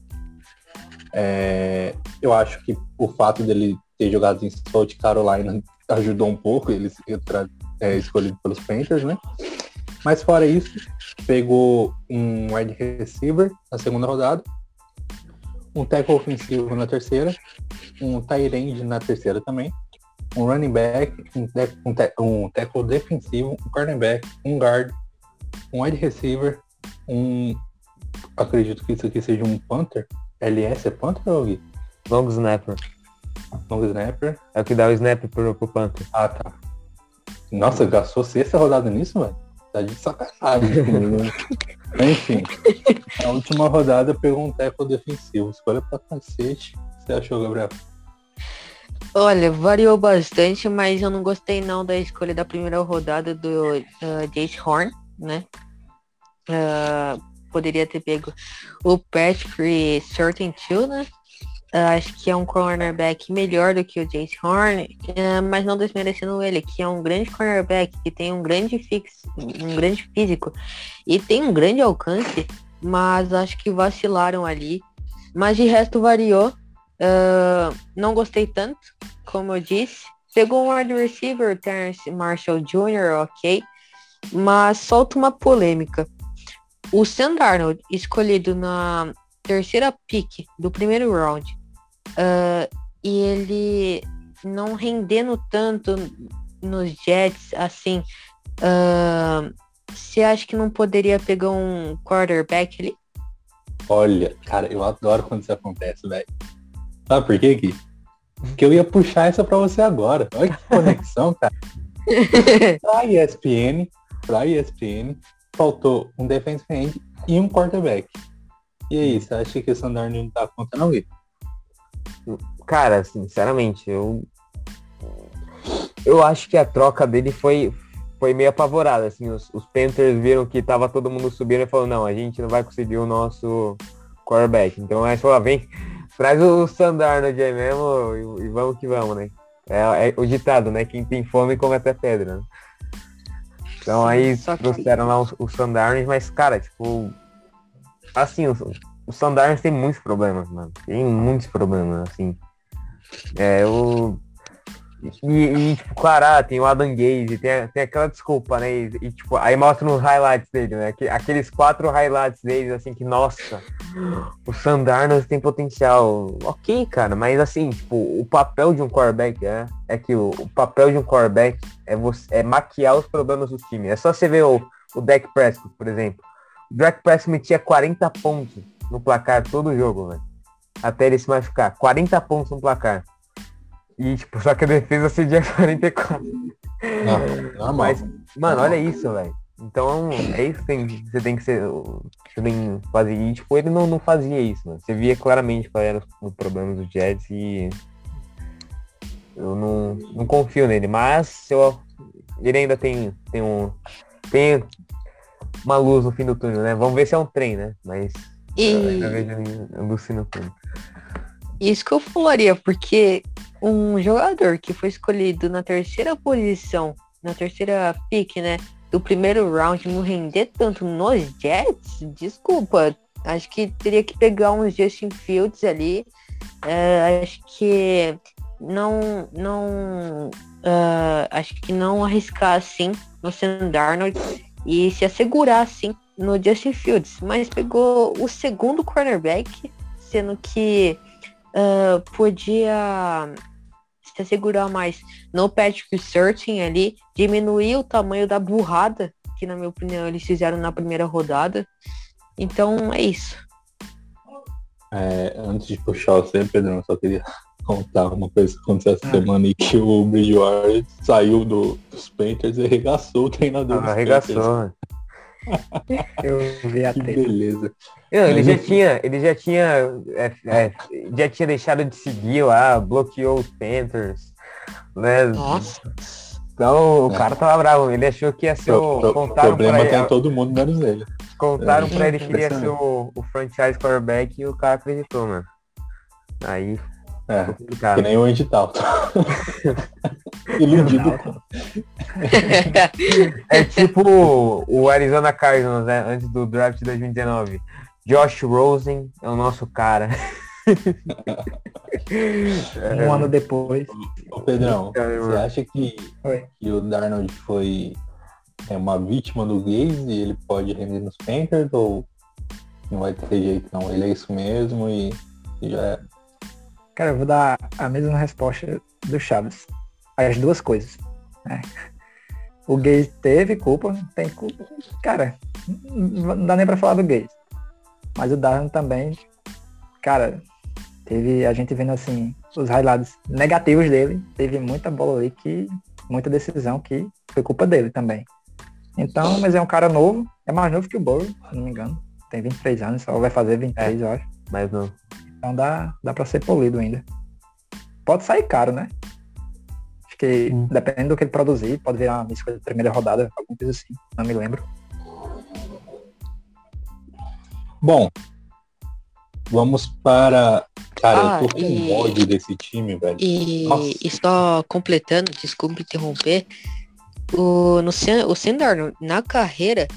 É, eu acho que o fato dele ter jogado em South Carolina ajudou um pouco ele é, escolhido pelos Panthers, né? Mas fora isso, pegou um wide receiver na segunda rodada, um tackle ofensivo na terceira, um tight end na terceira também, um running back, um, te- um, um tackle defensivo, um cornerback, um guard, um wide receiver, um acredito que isso aqui seja um punter. LS é punter ou Gui? Long snapper. long snapper? É o que dá o snap pro, pro Panther. Ah, tá. Nossa, gastou sexta rodada nisso, velho? Tá de sacanagem né? Enfim, a última rodada pegou um tackle defensivo. Escolha pra cacete. O que você achou, Gabriel? Olha, variou bastante, mas eu não gostei não da escolha da primeira rodada do uh, Jace Horn, né? Ah, poderia ter pego o Patrick Two, né? Ah, acho que é um cornerback melhor do que o Jace Horn, ah, mas não desmerecendo ele, que é um grande cornerback, que tem um grande fix, um grande físico e tem um grande alcance, mas acho que vacilaram ali. Mas de resto variou. Ah, não gostei tanto, como eu disse. Pegou um wide receiver, o Terrence Marshall Jr., ok. Mas solta uma polêmica. O Sam Darnold, escolhido na terceira pick do primeiro round, ah, e ele não rendendo tanto nos Jets, assim, ah, você acha que não poderia pegar um quarterback ali? Olha, cara, eu adoro quando isso acontece, velho. Sabe por quê, Gui? Porque eu ia puxar essa pra você agora. Olha que conexão, cara. Pra ESPN, pra ESPN, faltou um defensive end e um quarterback. E aí, você acha que o Sandarno não dá conta não, Gui? Cara, sinceramente, eu. Eu acho que a troca dele foi, foi meio apavorada. Assim, os, os Panthers viram que tava todo mundo subindo e falou, não, a gente não vai conseguir o nosso quarterback. Então aí falou, ah, vem, traz o Sandarnold aí mesmo e, e vamos que vamos, né? É, é o ditado, né? Quem tem fome come até pedra, né? Então aí Só que- trouxeram lá o, o mas, cara, tipo. Assim, o, o tem muitos problemas, mano. Tem muitos problemas, assim. É, o. E, e, tipo, claro, ah, tem o Adam Gaze, tem, tem aquela desculpa, né? E, e, tipo, aí mostra os highlights dele, né? Que- Aqueles quatro highlights dele, assim, que, nossa, o Sandarnold tem potencial. Ok, cara, mas assim, tipo, o papel de um quarterback é, é que o, o papel de um quarterback é, você, é maquiar os problemas do time. É só você ver o, o Dak Prescott, por exemplo. O Dak Prescott metia 40 pontos no placar todo jogo, velho. Até ele se machucar. 40 pontos no placar. E, tipo, só que a defesa cedia 44. Não, normal. Mas, mano, olha isso, velho. Então, é isso que tem, você tem que ser. Você tem que fazer. E, tipo, ele não, não fazia isso, mano. Você via claramente quais eram os, problemas do Jets e. Eu não, não confio nele. Mas eu, ele ainda tem, tem um. Tem uma luz no fim do túnel, né? Vamos ver se é um trem, né? Mas eu ainda E vejo ele no túnel. Isso que eu falaria, porque um jogador que foi escolhido na terceira posição, na terceira pick, né? do primeiro round não render tanto nos Jets, desculpa. Acho que teria que pegar uns Justin Fields ali. É, acho que não, não, uh, acho que não arriscar assim no Sam Darnold e se assegurar assim no Justin Fields, mas pegou o segundo cornerback, sendo que uh, podia se assegurar mais no Patrick Surtain ali, diminuir o tamanho da burrada que na minha opinião eles fizeram na primeira rodada. Então é isso. É, antes de puxar você, Pedro, eu só queria contar uma coisa que aconteceu essa ah. semana e que o Bridgewater saiu do, dos Panthers e arregaçou o treinador. Ah, arregaçou. Eu vi a que beleza. Não, ele já tinha, ele já tinha, é, é, já tinha deixado de seguir lá, bloqueou os Panthers, né? Nossa. Então o é. cara tava bravo, ele achou que ia ser o. Pro, contaram o problema tem todo mundo menos ele. Contaram é, pra ele que ele ia ser o, o franchise quarterback e o cara acreditou, mano. Aí é, que nem o edital. Iludido. é tipo o Arizona Cardinals, né? Antes do draft de 2019. Josh Rosen é o nosso cara. um ano depois. Ô, Pedrão, você acha que, que o Darnold foi é, uma vítima do Gaze e ele pode render nos Panthers ou não vai ter jeito não? Ele é isso mesmo e, e já é. Cara, eu vou dar a mesma resposta do Chaves. As duas coisas. Né? O Gaze teve culpa, tem culpa. Cara, não dá nem pra falar do Gaze. Mas o Darwin também, cara, teve a gente vendo assim os highlights negativos dele, teve muita bola ali que muita decisão que foi culpa dele também. Então, mas é um cara novo, é mais novo que o Burrow, se não me engano. Tem 23 anos, só vai fazer 23, é, eu acho. Mais novo. Então dá, dá pra ser polido ainda. Pode sair caro, né? Acho que hum. dependendo do que ele produzir, pode virar uma escolha de primeira rodada, alguma coisa assim. Não me lembro. Bom, vamos para. Cara, ah, eu tô com e... ódio desse time, velho. E, e só completando, desculpe interromper. O, no, o Sendar, na carreira,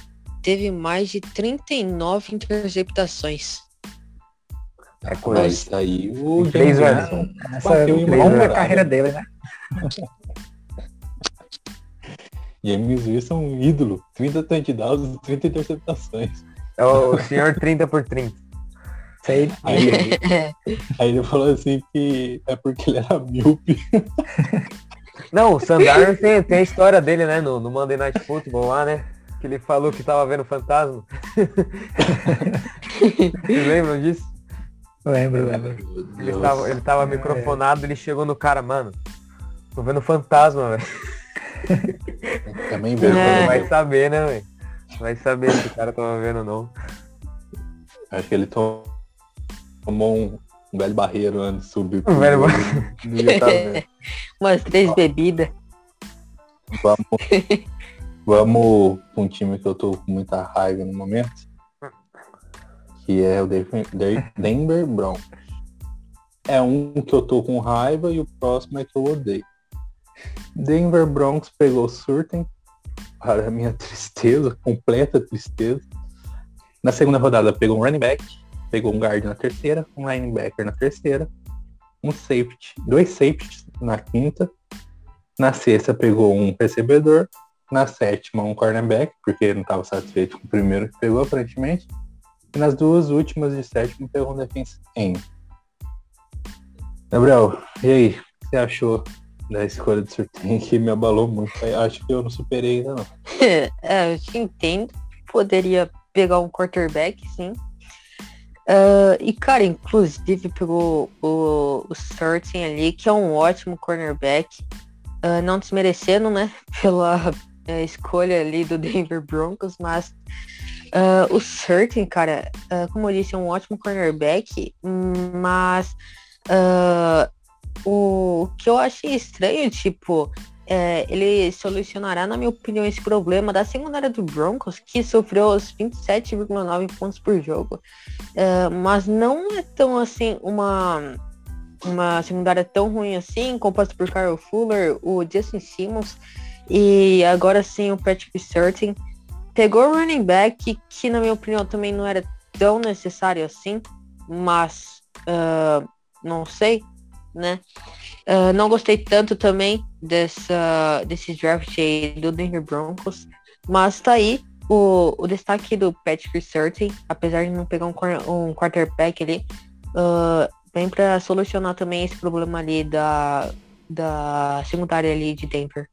teve mais de 39 interceptações. É coisa. Isso aí o James Winston essa é longa carreira dele, né? James Wilson é um ídolo. 30 touchdowns, 30 interceptações. É o senhor 30 por 30. Sei. Aí, aí ele falou assim que é porque ele era míope. Não, o Sandar tem, tem a história dele, né? No, no Monday Night Football lá, né? Que ele falou que tava vendo fantasma. Vocês lembram disso? Lembro, lembro. Ele tava, ele tava microfonado, ele chegou no cara, mano. Tô vendo fantasma, velho. Também veio. É. Vai saber, né, velho? Vai saber se o cara tava vendo ou não. Acho que ele tomou um, um velho barreiro antes de subir. Um velho barreiro. Umas três bebidas. Vamos, vamos pra um time que eu tô com muita raiva no momento que é o Denver Broncos. É um que eu tô com raiva e o próximo é que eu odeio. Denver Broncos pegou o Surten, para minha tristeza, completa tristeza. Na segunda rodada pegou um running back, pegou um guard na terceira, um linebacker na terceira, um safety, dois safeties na quinta. Na sexta pegou um recebedor, na sétima um cornerback, porque não estava satisfeito com o primeiro que pegou aparentemente. E nas duas últimas de sétimo pegou um defense end. Gabriel, e aí? O que você achou da escolha do Surtain que me abalou muito? Acho que eu não superei ainda não. é, eu te entendo. Poderia pegar um quarterback, sim. Uh, e, cara, inclusive pegou o, o ali, que é um ótimo cornerback. Uh, não desmerecendo, né? Pela uh, escolha ali do Denver Broncos, mas Uh, o Certain, cara, como eu disse, é um ótimo cornerback, mas o que eu achei estranho, tipo, é, ele solucionará, na minha opinião, esse problema da secundária do Broncos, que sofreu os 27,9 pontos por jogo. mas não é tão assim uma uma secundária tão ruim assim, composta por Carl Fuller, o Justin Simmons E agora sim o Patrick Certain pegou o running back, que na minha opinião também não era tão necessário assim, mas uh, não sei, né? Uh, não gostei tanto também dessa, desse draft do Denver Broncos, mas tá aí o, o destaque do Patrick Certain, apesar de não pegar um, um quarterback ali, uh, vem para solucionar também esse problema ali da, da secundária ali de Denver.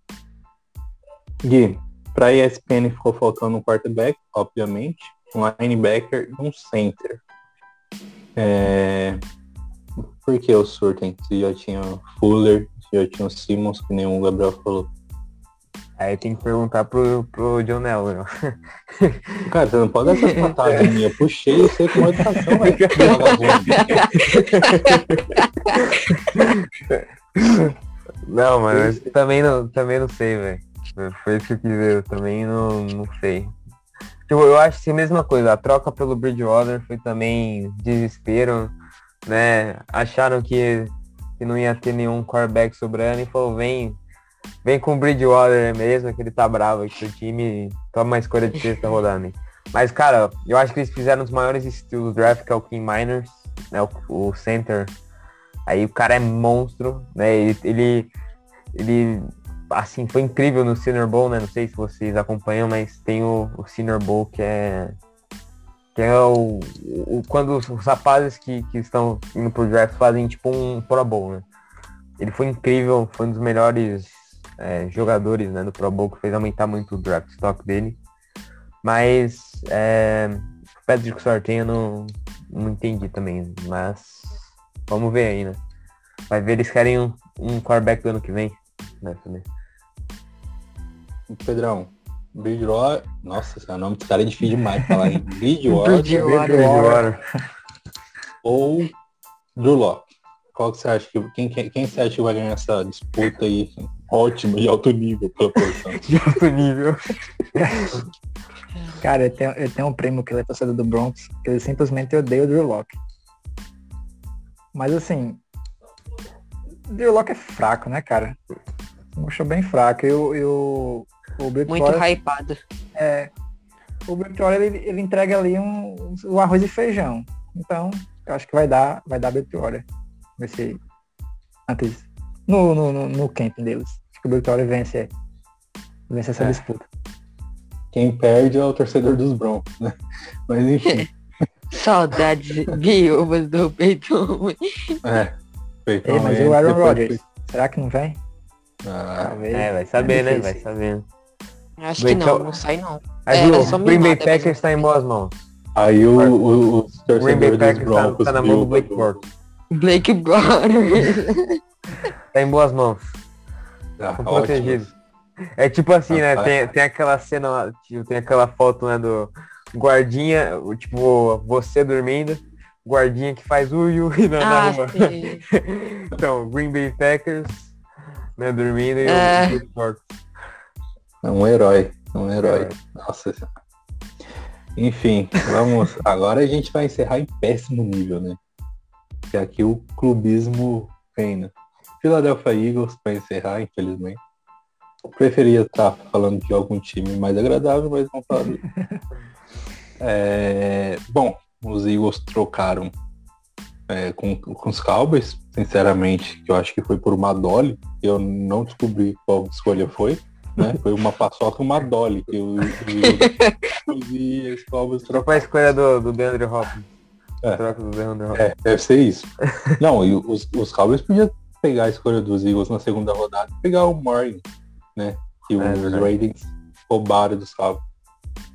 Gui, para ESPN ficou faltando um quarterback, obviamente, um linebacker e um center. É... Por que o Surten? Se já tinha Fuller, se já tinha o Simmons, que nenhum Gabriel falou. Aí tem que perguntar pro, pro John Nelson. Cara, você não pode dar essas patadas minha. Eu puxei e sei com uma educação, velho. Não, mas também não, também não sei, velho. Foi isso que eu quis ver, eu também não, não sei. Tipo, eu acho que é a mesma coisa, a troca pelo Bridgewater foi também desespero, né? Acharam que, que não ia ter nenhum quarterback sobrando e falou, vem, vem com o Bridgewater mesmo, que ele tá bravo aqui o time, toma uma escolha de sexta rodada. Mas, cara, eu acho que eles fizeram os maiores estilos draft, que é o King Miners, né? O, o center. Aí o cara é monstro, né? Ele, ele, ele assim, foi incrível no Senior Bowl, né? Não sei se vocês acompanham, mas tem o, o Senior Bowl que é que é o, o quando os, rapazes que, que estão indo pro draft fazem tipo um Pro Bowl, né? Ele foi incrível, foi um dos melhores é, jogadores né, do Pro Bowl, que fez aumentar muito o draft stock dele. Mas é, Patrick Sorten eu não, não entendi também, mas vamos ver aí, né? Vai ver, eles querem um, um quarterback do ano que vem, né, também. Pedrão, Bridgewater. Nossa, esse nome desse cara é difícil demais de falar, hein? Bridgewater. Bridgewater. Ou Drew Locke. Qual que você acha que. Quem, quem, quem você acha que vai ganhar essa disputa aí? Ótima, de alto nível, pela posição. de alto nível. Cara, eu tenho, eu tenho um primo que ele é torcedor do Bronx, que ele simplesmente odeia o Drew Locke. Mas assim, o Drew Locke é fraco, né, cara? Mostrou bem fraco. E o, o Muito hypado. É. O Victoria ele, ele entrega ali um, um, arroz e feijão. Então, eu acho que vai dar, vai dar. Vai ser antes. No, no, no, no camping deles. Acho que o Victoria vence, vence essa é. disputa. Quem perde é o torcedor dos Broncos, né? Mas enfim. Saudades viúvas do Peyton. É. Peyton Ei, mas o Aaron Rodgers, será que não vem? Ah, é, vai saber, é né? Vai saber. Acho que não, não sai não. Aí é, o Green Bay Packers está em boas mãos. Aí o, o, o Green Bay Packers está tá na mão do Blake Bortles. Blake Bortles. tá em boas mãos. Ah, protegido. É tipo assim, né? Tem, tem aquela cena, tipo, tem aquela foto, né, do guardinha, tipo, você dormindo, guardinha que faz ui ui na, ah, rua. então, Green Bay Packers, né, dormindo e é. o Blake Bortles. É um herói, um herói. Nossa Enfim, vamos. Agora a gente vai encerrar em péssimo nível, né? Que aqui o clubismo reina. Philadelphia Eagles para encerrar, infelizmente. Preferia estar falando de algum time mais agradável, mas não falar é, Bom, os Eagles trocaram é, com, com os Cowboys, sinceramente, que eu acho que foi por uma Dolly, eu não descobri qual escolha foi né? Foi uma paçoca e uma dolly que eu e as Cowboys trocou a escolha do, do DeAndre Hopkins. É. Troca do DeAndre Hopkins. É, deve ser isso. Não, e os, os Cowboys podiam pegar a escolha dos Eagles na segunda rodada e pegar o Morgan, né? Que é, os Raiders roubaram dos Cowboys.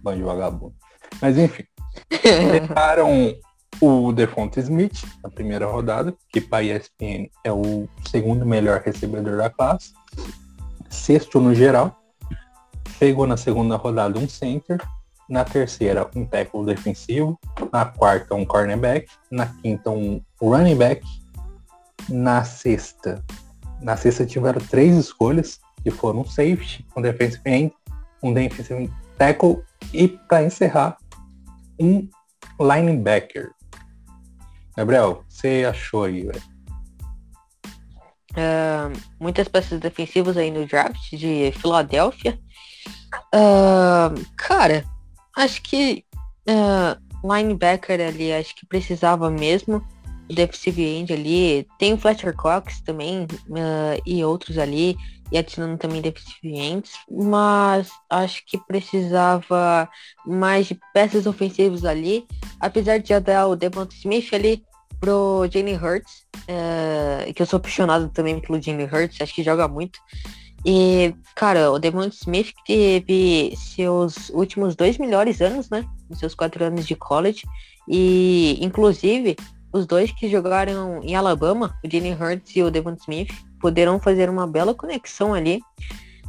Bando vagabundo. Mas enfim. Pegaram o Defonte Smith na primeira rodada, que para ESPN é o segundo melhor recebedor da classe sexto no geral. Pegou na segunda rodada um center, na terceira um tackle defensivo, na quarta um cornerback, na quinta um running back, na sexta, na sexta tiveram três escolhas, que foram um safety, um defensive end, um defensive tackle e para encerrar um linebacker. Gabriel, você achou aí, velho? Uh, muitas peças defensivas aí no draft de Filadélfia. Uh, cara, acho que uh, linebacker ali, acho que precisava mesmo. O defensive end ali. Tem o Fletcher Cox também e outros ali. E adicionando também defensive ends. Mas acho que precisava mais de peças ofensivas ali. Apesar de já dar o Devonta Smith ali pro Jalen Hurts. Uh, que eu sou apaixonado também pelo Jalen Hurts. Acho que joga muito. E, cara, o Devon Smith teve seus últimos dois melhores anos, né? Nos seus quatro anos de college. E, inclusive, os dois que jogaram em Alabama, o Jalen Hurts e o Devon Smith, poderão fazer uma bela conexão ali.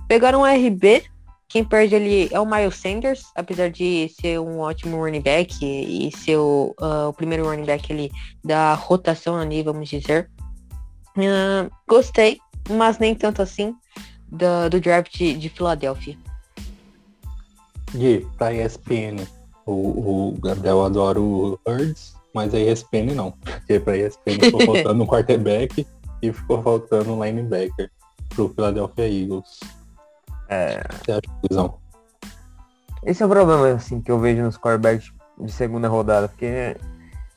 Pegaram um RB, quem perde ali é o Miles Sanders, apesar de ser um ótimo running back e, ser o, uh, o primeiro running back ali da rotação ali, vamos dizer. Uh, gostei, mas nem tanto assim do, do draft de Filadélfia. E pra ESPN, o, o Gabriel adora o Hurts, mas a ESPN não. Porque pra ESPN ficou faltando um quarterback e ficou faltando um linebacker pro Philadelphia Eagles. É. Esse é o problema, assim, que eu vejo nos quarterbacks de segunda rodada, porque é,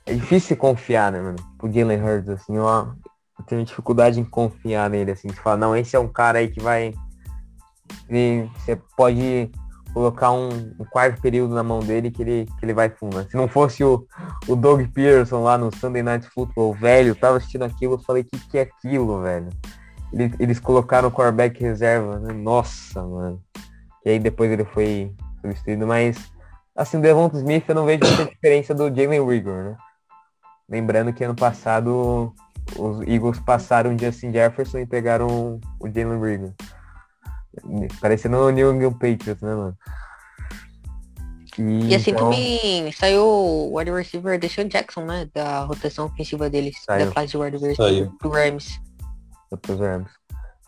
é difícil confiar, né, mano? O Jalen Hurts, assim, ó, eu tenho dificuldade em confiar nele, assim, de falar, não, esse é um cara aí que vai. E você pode colocar um, um, quarto período na mão dele que ele, que ele vai fumar. Se não fosse o, o Doug Pearson lá no Sunday Night Football, velho, tava assistindo aquilo, eu falei, que que é aquilo, velho? Eles, eles colocaram o quarterback reserva, né? Nossa, mano. E aí depois ele foi substituído, mas assim, o Devonta Smith eu não vejo muita diferença do Jalen Rigor, né? Lembrando que ano passado os Eagles passaram o Justin Jefferson e pegaram o Jalen Rigor. Parecendo o New England Patriots, né, mano? E, e assim então... também saiu o wide receiver Deshaun Jackson, né? Da rotação ofensiva deles, saiu. da classe de wide receiver do Rams. Dos Rams.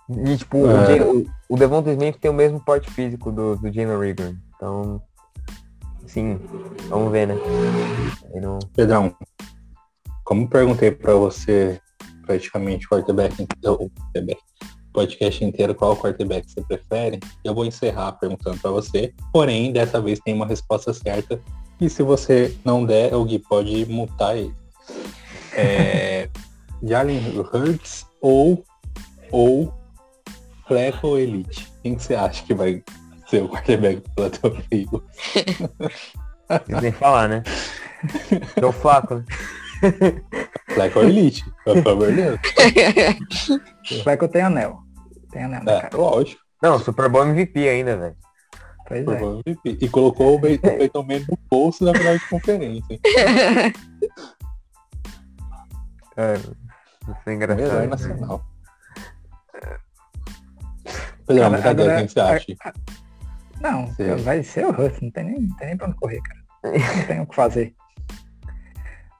E tipo, é. o, o Devonta Smith tem o mesmo porte físico do, do Jalen Rigor. Então, sim, vamos ver, né? Não... Pedrão, como perguntei para você praticamente quarterback, o quarterback, podcast inteiro qual quarterback você prefere, eu vou encerrar perguntando para você. Porém, dessa vez tem uma resposta certa. E se você não der, o Gui pode mutar ele. É, Jalen Hurts ou ou Fleco Elite? Quem que você acha que vai ser o quarterback do Philadelphia Eagles? Nem falar, né? Seu Flaco, né? Fleco Elite, pelo favor de Deus. Fleco tem anel. Tem anel, né, cara? lógico. Não, Super Bowl MVP ainda, velho. Pois é. E colocou o Peyton Manning no bolso da final de conferência. Cara, isso é engraçado. Melhor nacional. Pedro, muita agora, quem você acha? Não, vai ser o Russ, não tem nem, não tem nem pra onde correr, cara. Não tem o que fazer.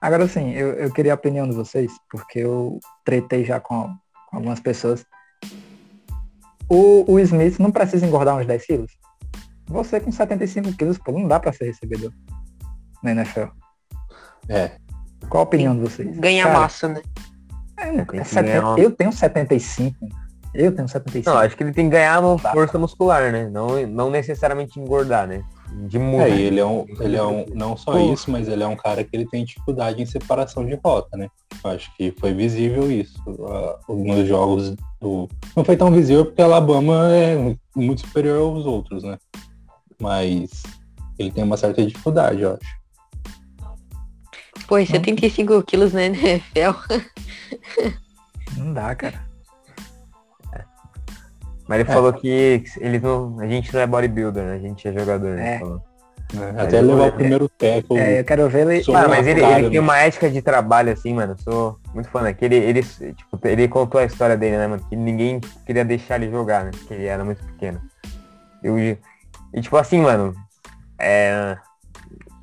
Agora sim, eu, eu queria a opinião de vocês, porque eu tretei já com, com algumas pessoas. O, o Smith não precisa engordar uns 10 quilos? Você com 75 quilos, pô, não dá pra ser recebedor na NFL. É. Qual a opinião de vocês? Ganha Cara, massa, né? É, é 70, eu tenho 75. Eu tenho 75. Não, acho que ele tem que ganhar uma força muscular, né? Não, não necessariamente engordar, né? de muito. É, ele é um, ele é um, não só isso, mas ele é um cara que ele tem dificuldade em separação de rota, né? Acho que foi visível isso. Uh, nos jogos do. Não foi tão visível porque Alabama é muito superior aos outros, né? Mas ele tem uma certa dificuldade, eu acho. Pô, 75 quilos na NFL. Não dá, cara. Mas ele é. falou que ele não, a gente não é bodybuilder, né? A gente é jogador. É. É, até levar o primeiro teco. É, eu quero ver ele. Mano, mas ele, ele tem uma ética de trabalho, assim, mano. Eu sou muito fã daquele. Ele, tipo, ele contou a história dele, né, mano? Que ninguém queria deixar ele jogar, né? Porque ele era muito pequeno. Eu, e, tipo assim, mano. É,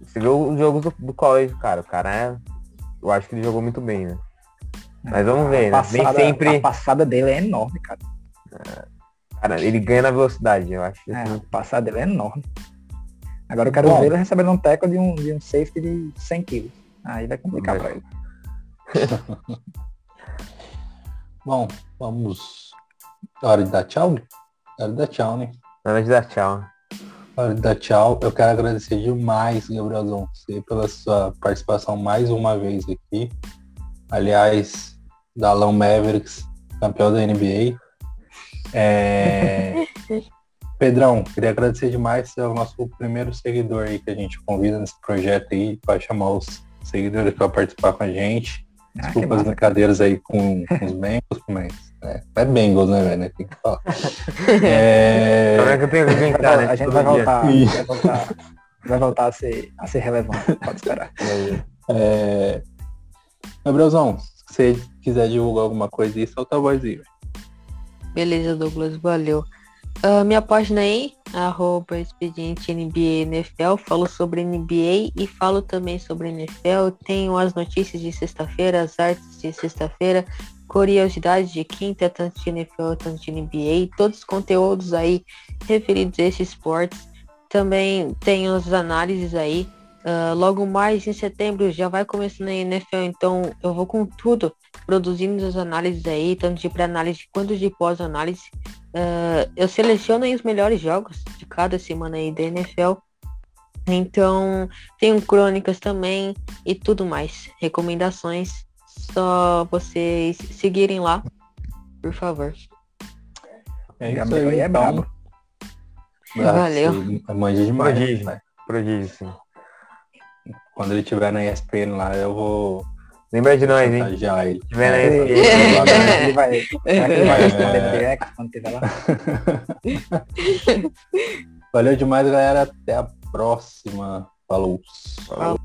você vê os jogos do, do college, cara. O cara é. Eu acho que ele jogou muito bem, né? Mas vamos ver, né? Nem sempre. A passada dele é enorme, cara. É, Cara, ele ganha na velocidade, eu acho. É, o passado dele é enorme. Agora eu quero Bom. ver ele recebendo um teco de um, de um safety de 100 quilos. Aí vai complicar para ele. Bom, vamos. Hora de dar tchau? Hora de dar tchau, né? Hora de dar tchau. Hora de dar tchau. Eu quero agradecer demais, Gabrielzão, você pela sua participação mais uma vez aqui. Aliás, Dalão Mavericks, campeão da NBA. É... Pedrão, queria agradecer demais, você é o nosso primeiro seguidor aí que a gente convida nesse projeto aí, para chamar os seguidores para participar com a gente. Ah, Desculpa que as brincadeiras aí com, com os Bengals, mas é, é Bengals, né, velho? Tem que falar. É, Como é que eu tenho que brincar, né? a gente vai voltar, vai voltar, vai voltar a ser, a ser relevante, pode esperar. é... Gabrielzão, se você quiser divulgar alguma coisa aí, solta a voz aí. velho. Beleza, Douglas, valeu. Ah, minha página aí, arroba expediente NBA NFL, falo sobre NBA e falo também sobre NFL. Tenho as notícias de sexta-feira, as artes de sexta-feira, curiosidades de quinta, tanto de NFL, tanto de NBA, todos os conteúdos aí referidos a esses esportes. Também tenho as análises aí. Ah, logo mais em setembro já vai começando a NFL, então eu vou com tudo produzindo as análises aí, tanto de pré-análise quanto de pós-análise. Ah, eu seleciono aí os melhores jogos de cada semana aí da NFL. Então, tenho crônicas também e tudo mais. Recomendações. Só vocês seguirem lá, por favor. É isso Gabriel aí, é então. brabo. Valeu. você Manja demais. Prodígio. né? Prodígio, sim. Quando ele estiver na ESPN lá, eu vou Lembra de nós, hein? chantagear ele. Tiver na É, ESPN. Ele vai, será que ele vai responder direct quando tiver lá? Valeu demais, galera. Até a próxima. Falou. Falou.